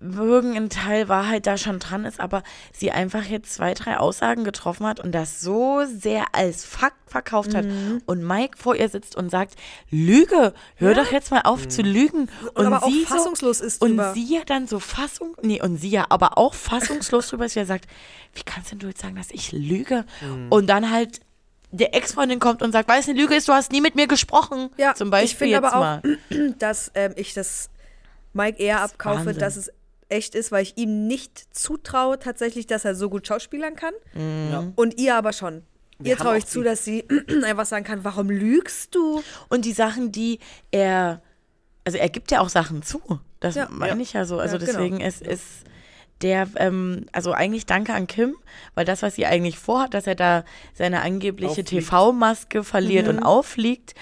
Speaker 1: irgendein Teil Wahrheit da schon dran ist, aber sie einfach jetzt zwei, drei Aussagen getroffen hat und das so sehr als Fakt verkauft hat
Speaker 2: Mhm.
Speaker 1: und Mike vor ihr sitzt und sagt, Lüge, hör doch jetzt mal auf zu lügen. Und,
Speaker 2: aber auch
Speaker 1: sie
Speaker 2: fassungslos
Speaker 1: so,
Speaker 2: ist
Speaker 1: Und
Speaker 2: drüber.
Speaker 1: sie ja dann so fassung, nee, und sie ja aber auch fassungslos drüber ist, wie er sagt, wie kannst denn du jetzt sagen, dass ich lüge?
Speaker 2: Mhm.
Speaker 1: Und dann halt der Ex-Freundin kommt und sagt, weißt du, eine Lüge ist, du hast nie mit mir gesprochen.
Speaker 2: Ja,
Speaker 1: Zum
Speaker 2: ich
Speaker 1: Beispiel
Speaker 2: finde
Speaker 1: jetzt
Speaker 2: aber auch,
Speaker 1: mal.
Speaker 2: dass ähm, ich das Mike eher
Speaker 1: Das
Speaker 2: abkaufe,
Speaker 1: Wahnsinn.
Speaker 2: dass es echt ist, weil ich ihm nicht zutraue tatsächlich, dass er so gut schauspielern kann.
Speaker 3: Ja.
Speaker 2: Und ihr aber schon.
Speaker 3: Wir
Speaker 2: ihr traue ich zu, dass sie einfach sagen kann, warum lügst du?
Speaker 1: Und die Sachen, die er, also er gibt ja auch Sachen zu. Das
Speaker 2: Ja.
Speaker 1: meine ich ja so. Also
Speaker 2: Ja, genau.
Speaker 1: deswegen ist, ist der, ähm, also eigentlich danke an Kim, weil das, was sie eigentlich vorhat, dass er da seine angebliche. TV-Maske verliert und auffliegt,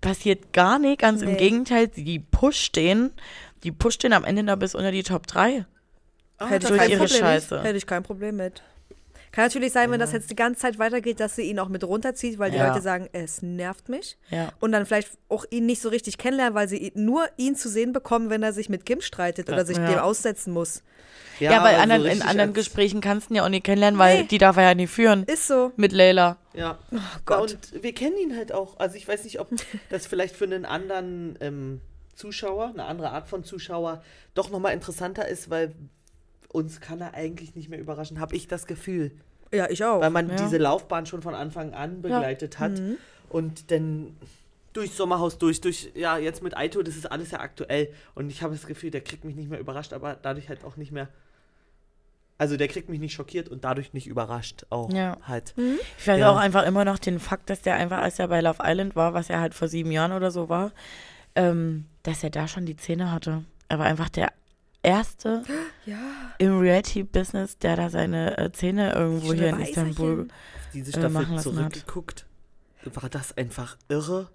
Speaker 1: passiert gar nicht. Ganz im
Speaker 2: Nee.
Speaker 1: Gegenteil, die pusht den, die pusht den am Ende noch bis unter die Top 3.
Speaker 2: Hätte
Speaker 1: durch
Speaker 2: ich kein
Speaker 1: ihre
Speaker 2: Problem
Speaker 1: Scheiße.
Speaker 2: Mit. Hätte ich kein Problem mit. Kann natürlich sein, wenn das jetzt die ganze Zeit weitergeht, dass sie ihn auch mit runterzieht, weil die
Speaker 1: Ja.
Speaker 2: Leute sagen, es nervt mich.
Speaker 1: Ja.
Speaker 2: Und dann vielleicht auch ihn nicht so richtig kennenlernen, weil sie nur ihn zu sehen bekommen, wenn er sich mit Kim streitet oder sich
Speaker 1: Ja.
Speaker 2: dem aussetzen muss.
Speaker 1: Ja, weil
Speaker 3: also
Speaker 1: anderen, in anderen Gesprächen kannst du ihn ja auch nicht kennenlernen, weil
Speaker 2: Nee.
Speaker 1: die darf er ja nicht führen.
Speaker 2: Ist so.
Speaker 1: Mit Leila.
Speaker 3: Ja.
Speaker 2: Oh Gott.
Speaker 3: Und wir kennen ihn halt auch. Also ich weiß nicht, ob das vielleicht für einen anderen ähm, Zuschauer, eine andere Art von Zuschauer, doch nochmal interessanter ist, weil uns kann er eigentlich nicht mehr überraschen, habe ich das Gefühl.
Speaker 2: Ja, ich auch.
Speaker 3: Weil man
Speaker 1: Ja.
Speaker 3: diese Laufbahn schon von Anfang an begleitet hat. Und dann durch Sommerhaus durch, durch, ja, jetzt mit Aito, das ist alles ja aktuell. Und ich habe das Gefühl, der kriegt mich nicht mehr überrascht, aber dadurch halt auch nicht mehr. Also der kriegt mich nicht schockiert und dadurch nicht überrascht auch
Speaker 1: Ja.
Speaker 3: halt.
Speaker 1: Ich weiß
Speaker 3: Ja.
Speaker 1: auch einfach immer noch den Fakt, dass der einfach, als er bei Love Island war, was er halt vor sieben Jahren oder so war, ähm, dass er da schon die Zähne hatte. Er war einfach der Erste
Speaker 2: ja.
Speaker 1: im Reality-Business, der da seine äh, Zähne irgendwo hier in. Istanbul.
Speaker 3: Auf diese
Speaker 1: äh,
Speaker 3: Staffel
Speaker 1: machen lassen hat.
Speaker 3: zurückgeguckt, war das einfach irre,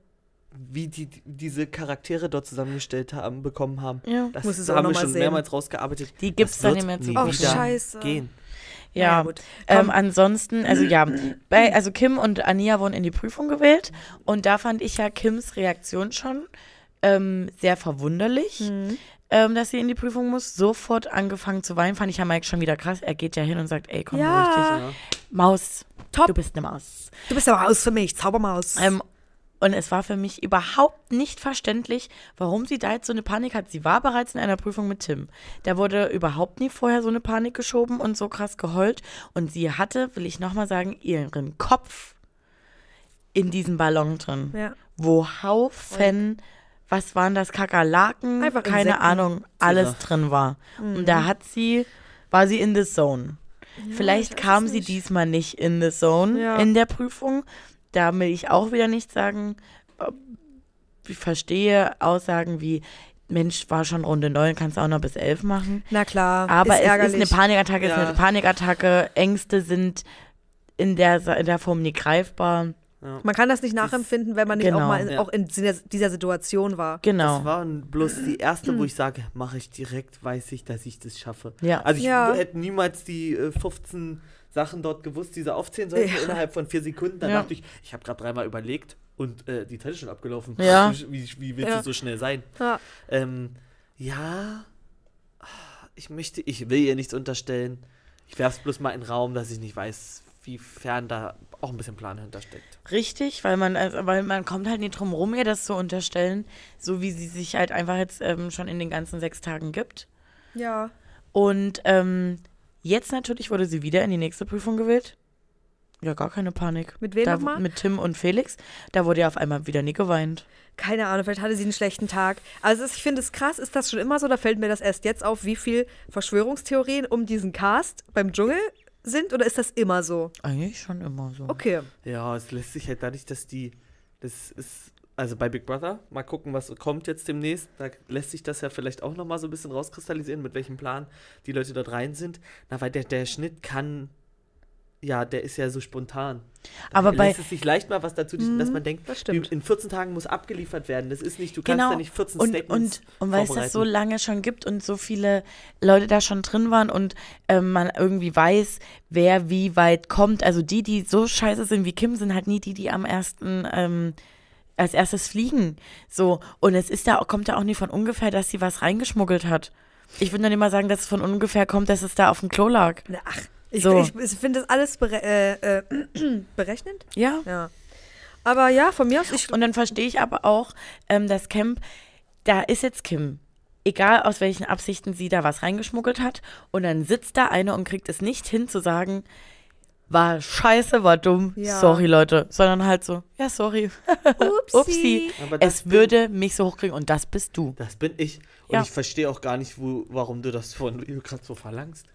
Speaker 3: wie die die- diese Charaktere dort zusammengestellt haben, bekommen haben.
Speaker 1: Ja.
Speaker 3: Das
Speaker 2: Muss es
Speaker 3: haben
Speaker 2: noch
Speaker 3: wir
Speaker 2: mal
Speaker 3: schon
Speaker 2: sehen.
Speaker 3: mehrmals rausgearbeitet.
Speaker 1: Die gibt's
Speaker 3: Das
Speaker 1: dann nicht mehr zu
Speaker 3: nie wieder
Speaker 2: scheiße.
Speaker 3: gehen.
Speaker 1: Ja,
Speaker 2: gut.
Speaker 1: ähm, ansonsten, also ja, bei, also Kim und Ania wurden in die Prüfung gewählt und da fand ich ja Kims Reaktion schon ähm, sehr verwunderlich,
Speaker 2: Mhm.
Speaker 1: ähm, dass sie in die Prüfung muss. Sofort angefangen zu weinen, fand ich ja Mike schon wieder krass. Er geht ja hin und sagt, ey, komm,
Speaker 2: Ja.
Speaker 1: beruhig dich.
Speaker 3: Ja.
Speaker 1: Maus,
Speaker 2: Top.
Speaker 1: du bist eine Maus.
Speaker 2: Du bist aber aus für mich, Zaubermaus.
Speaker 1: Ähm, und es war für mich überhaupt nicht verständlich, warum sie da jetzt so eine Panik hat. Sie war bereits in einer Prüfung mit Tim. Da wurde überhaupt nie vorher so eine Panik geschoben und so krass geheult. Und sie hatte, will ich nochmal sagen, ihren Kopf in diesem Ballon drin.
Speaker 2: ja.
Speaker 1: Wo Haufen, was waren das, Kakerlaken,
Speaker 2: Einfach
Speaker 1: keine
Speaker 2: Insekten.
Speaker 1: Ahnung, alles
Speaker 3: Tiere.
Speaker 1: drin war. Und da hat sie, war sie in the zone. Vielleicht
Speaker 2: ich weiß
Speaker 1: kam sie
Speaker 2: nicht.
Speaker 1: diesmal nicht in the zone
Speaker 2: Ja.
Speaker 1: in der Prüfung. Da will ich auch wieder nicht sagen. Ich verstehe Aussagen wie, Mensch, war schon Runde 9, kannst du auch noch bis 11 machen.
Speaker 2: Na klar,
Speaker 1: Aber
Speaker 2: ist
Speaker 1: es
Speaker 2: ärgerlich.
Speaker 1: ist eine Panikattacke, es ist
Speaker 3: Ja.
Speaker 1: eine Panikattacke. Ängste sind in der, Sa- in der Form nicht greifbar.
Speaker 2: Man kann das nicht nachempfinden, wenn man nicht
Speaker 1: Genau.
Speaker 2: auch mal in,
Speaker 3: Ja.
Speaker 2: auch in dieser, Situation war.
Speaker 1: Genau.
Speaker 3: Das war bloß die erste, wo ich sage, mache ich direkt, weiß ich, dass ich das schaffe.
Speaker 1: Ja.
Speaker 3: Also ich
Speaker 2: Ja.
Speaker 3: hätte niemals die äh, 15 Sachen dort gewusst, die sie aufzählen sollten
Speaker 2: Ja.
Speaker 3: innerhalb von vier Sekunden. Dann
Speaker 1: Ja.
Speaker 3: dachte ich, ich habe gerade dreimal überlegt und äh, die Zeit ist schon abgelaufen.
Speaker 1: Ja.
Speaker 3: Wie, wie, wie willst
Speaker 2: Ja.
Speaker 3: du so schnell sein?
Speaker 2: Ja.
Speaker 3: Ähm, ja, ich möchte, ich will ihr nichts unterstellen. Ich werfe es bloß mal in den Raum, dass ich nicht weiß, wie fern da auch ein bisschen Plan hintersteckt.
Speaker 1: Richtig, weil man, also, weil man kommt halt nicht drum rum, ihr das zu unterstellen, so wie sie sich halt einfach jetzt ähm, schon in den ganzen sechs Tagen gibt.
Speaker 2: Ja.
Speaker 1: Und ähm, jetzt natürlich wurde sie wieder in die nächste Prüfung gewählt. Ja, gar keine Panik.
Speaker 2: Mit wem
Speaker 1: da,
Speaker 2: nochmal?
Speaker 1: Mit Tim und Felix. Da wurde ja auf einmal wieder nie geweint.
Speaker 2: Keine Ahnung, vielleicht hatte sie einen schlechten Tag. Also ich finde es krass, ist das schon immer so, da fällt mir das erst jetzt auf, wie viel Verschwörungstheorien um diesen Cast beim Dschungel sind oder ist das immer so?
Speaker 1: Eigentlich schon immer so.
Speaker 2: Okay.
Speaker 3: Ja, es lässt sich halt dadurch, dass die, das ist, also bei Big Brother, mal gucken, was kommt jetzt demnächst, da lässt sich das ja vielleicht auch nochmal so ein bisschen rauskristallisieren, mit welchem Plan die Leute dort rein sind. Na, weil der, der Schnitt kann ja, der ist ja so spontan. Da
Speaker 1: Aber bei-
Speaker 3: lässt es sich leicht mal was dazu, dass man denkt,
Speaker 2: das stimmt.
Speaker 3: in 14 Tagen muss abgeliefert werden. Das ist nicht, du kannst
Speaker 1: Genau.
Speaker 3: ja nicht 14
Speaker 1: und,
Speaker 3: Statements
Speaker 1: und, und weil es das so lange schon gibt und so viele Leute da schon drin waren und ähm, man irgendwie weiß, wer wie weit kommt. Also die, die so scheiße sind wie Kim, sind halt nie die, die am ersten ähm, als erstes fliegen. So und es ist da kommt ja auch nie von ungefähr, dass sie was reingeschmuggelt hat. Ich würde dann immer sagen, dass es von ungefähr kommt, dass es da auf dem Klo lag.
Speaker 2: Ach,
Speaker 1: So.
Speaker 2: ich, ich finde das alles bere äh, äh, berechnet.
Speaker 1: Ja.
Speaker 2: Ja. Aber ja, von mir aus, ich.
Speaker 1: Und dann verstehe ich aber auch, ähm, das Camp, da ist jetzt Kim. Egal aus welchen Absichten sie da was reingeschmuggelt hat. Und dann sitzt da eine und kriegt es nicht hin zu sagen, war scheiße, war dumm,
Speaker 2: Ja.
Speaker 1: sorry Leute. Sondern halt so, ja, sorry. Upsi.
Speaker 3: Das
Speaker 1: Es
Speaker 3: bin-
Speaker 1: würde mich so hochkriegen und das bist du.
Speaker 3: Das bin ich. Und
Speaker 1: Ja.
Speaker 3: ich verstehe auch gar nicht, wo, warum du das von ihr gerade so verlangst.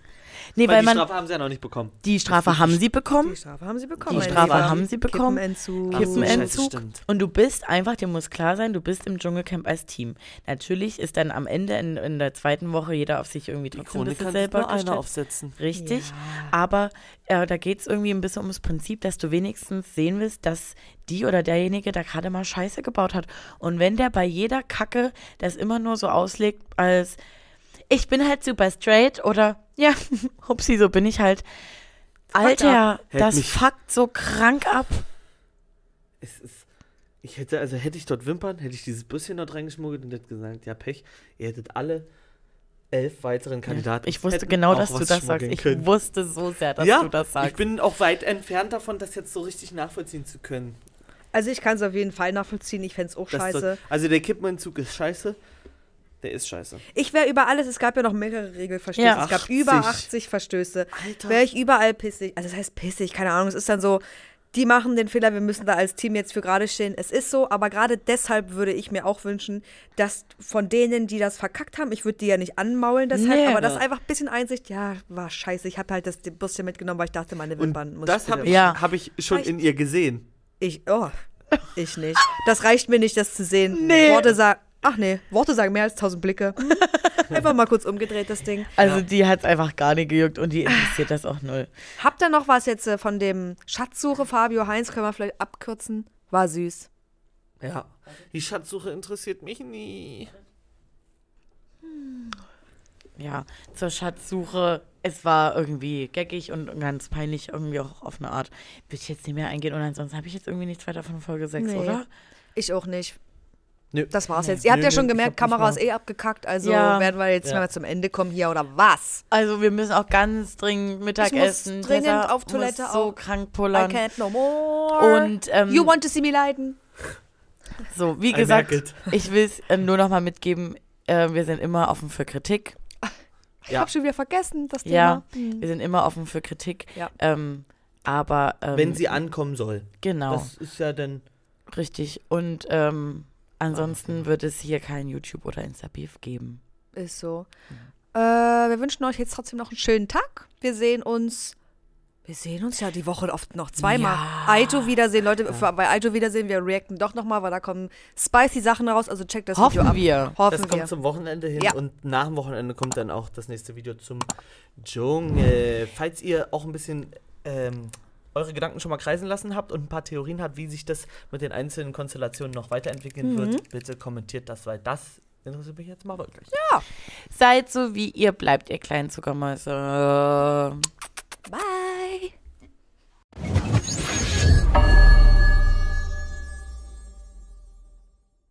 Speaker 1: Nee,
Speaker 3: Weil,
Speaker 1: weil
Speaker 3: die
Speaker 1: man,
Speaker 3: Strafe haben sie ja noch nicht bekommen.
Speaker 1: die Strafe haben sie bekommen.
Speaker 2: Die Strafe haben sie bekommen.
Speaker 1: Die Strafe
Speaker 2: Lieber.
Speaker 1: haben sie bekommen.
Speaker 2: Kippenentzug.
Speaker 1: Kippenentzug.
Speaker 3: scheiße.
Speaker 1: Und du bist einfach, dir muss klar sein, du bist im Dschungelcamp als Team. Natürlich ist dann am Ende in, in der zweiten Woche jeder auf sich irgendwie trotzdem ein bisschen selber
Speaker 3: nur einer aufsetzen.
Speaker 1: Richtig. Aber äh, da geht es irgendwie ein bisschen ums Prinzip, dass du wenigstens sehen willst, dass die oder derjenige da gerade mal Scheiße gebaut hat. Und wenn der bei jeder Kacke das immer nur so auslegt als ich bin halt super straight oder ja, hupsi, so bin ich halt. Alter,
Speaker 3: Hält
Speaker 1: das
Speaker 3: mich-
Speaker 1: fuckt so krank ab.
Speaker 3: Es ist. Ich hätte, also hätte ich dort Wimpern, hätte ich dieses Büsschen dort reingeschmuggelt und hätte gesagt, ja Pech, ihr hättet alle elf weiteren Kandidaten.
Speaker 1: Ich wusste genau, dass du das sagst. Ich
Speaker 3: können.
Speaker 1: wusste so sehr, dass
Speaker 3: ja,
Speaker 1: du das
Speaker 3: ich
Speaker 1: sagst.
Speaker 3: bin auch weit entfernt davon, das jetzt so richtig nachvollziehen zu können.
Speaker 2: Also ich kann es auf jeden Fall nachvollziehen. Ich fände es auch
Speaker 3: Das
Speaker 2: scheiße.
Speaker 3: dort- also der Kippenentzug ist scheiße. Der ist scheiße.
Speaker 2: Ich wäre über alles, es gab ja noch mehrere Regelverstöße.
Speaker 1: Ja.
Speaker 2: Es gab
Speaker 3: 80.
Speaker 2: über 80 Verstöße.
Speaker 3: Alter.
Speaker 2: Wäre ich überall pissig, also das heißt pissig, keine Ahnung, es ist dann so, die machen den Fehler, wir müssen da als Team jetzt für gerade stehen. Es ist so, aber gerade deshalb würde ich mir auch wünschen, dass von denen, die das verkackt haben, ich würde die ja nicht anmaulen deshalb,
Speaker 1: Nee.
Speaker 2: aber das einfach ein bisschen Einsicht, ja, war scheiße, ich habe halt das Buschen mitgenommen, weil ich dachte, meine
Speaker 3: Und
Speaker 2: Wimpern muss
Speaker 3: das
Speaker 2: ich
Speaker 3: habe
Speaker 2: bitte-
Speaker 3: ich,
Speaker 1: Ja.
Speaker 3: hab ich schon
Speaker 2: Reicht.
Speaker 3: in ihr gesehen.
Speaker 2: Ich, oh, ich nicht. Das reicht mir nicht, das zu sehen. Worte sagen, ach nee, Worte sagen mehr als tausend Blicke. Einfach mal kurz umgedreht, das Ding.
Speaker 1: also die hat es einfach gar nicht gejuckt und die interessiert das auch null.
Speaker 2: Habt ihr noch was jetzt äh, von dem Schatzsuche Fabio Heinz? Können wir vielleicht abkürzen? War süß.
Speaker 3: Ja. Die Schatzsuche interessiert mich nie.
Speaker 1: Ja, zur Schatzsuche. Es war irgendwie geckig und ganz peinlich, irgendwie auch auf eine Art. Will ich jetzt nicht mehr eingehen und ansonsten habe ich jetzt irgendwie nichts weiter von Folge 6,
Speaker 2: Nee.
Speaker 1: oder?
Speaker 2: Ich auch nicht.
Speaker 3: Nö.
Speaker 2: Das war's jetzt. Ihr habt
Speaker 3: Nö,
Speaker 2: ja schon
Speaker 3: ich
Speaker 2: gemerkt, Kamera ist eh abgekackt, also
Speaker 1: Ja.
Speaker 2: werden wir jetzt
Speaker 3: Ja.
Speaker 2: mal zum Ende kommen hier oder was?
Speaker 1: Also wir müssen auch ganz dringend Mittagessen.
Speaker 2: dringend
Speaker 1: Tessa
Speaker 2: auf Toilette
Speaker 1: muss so
Speaker 2: auch.
Speaker 1: krank
Speaker 2: I
Speaker 1: pullern.
Speaker 2: can't no more.
Speaker 1: Und ähm,
Speaker 2: you want to see me leiden?
Speaker 1: so, wie
Speaker 3: I
Speaker 1: gesagt, ich will es äh, nur noch mal mitgeben, äh, wir sind immer offen für Kritik.
Speaker 2: Ich
Speaker 3: Ja.
Speaker 2: habe schon wieder vergessen, das
Speaker 1: Ja,
Speaker 2: Thema. Hm.
Speaker 1: wir sind immer offen für Kritik.
Speaker 2: Ja.
Speaker 1: Ähm, aber ähm,
Speaker 3: Wenn sie ankommen soll.
Speaker 1: genau,
Speaker 3: Das ist ja dann.
Speaker 1: richtig. Und ähm, ansonsten wird es hier kein YouTube oder Insta-Beef geben.
Speaker 2: Ist so. Äh, wir wünschen euch jetzt trotzdem noch einen schönen Tag. Wir sehen uns. Wir sehen uns ja die Woche oft noch zweimal.
Speaker 1: Ja.
Speaker 2: Aito Wiedersehen, Leute, für, bei Aito Wiedersehen, wir reacten doch nochmal, weil da kommen spicy Sachen raus. Also checkt das
Speaker 1: Hoffen
Speaker 2: Video ab.
Speaker 1: wir.
Speaker 2: Hoffen
Speaker 3: Das
Speaker 2: wir.
Speaker 3: kommt zum Wochenende hin
Speaker 2: Ja.
Speaker 3: und nach dem Wochenende kommt dann auch das nächste Video zum Dschungel. Falls ihr auch ein bisschen ähm, eure Gedanken schon mal kreisen lassen habt und ein paar Theorien habt, wie sich das mit den einzelnen Konstellationen noch weiterentwickeln
Speaker 2: mhm.
Speaker 3: wird, bitte kommentiert das, weil das interessiert mich jetzt mal wirklich. Ja.
Speaker 1: Seid so wie ihr bleibt, ihr kleinen Zuckermäuse. Bye.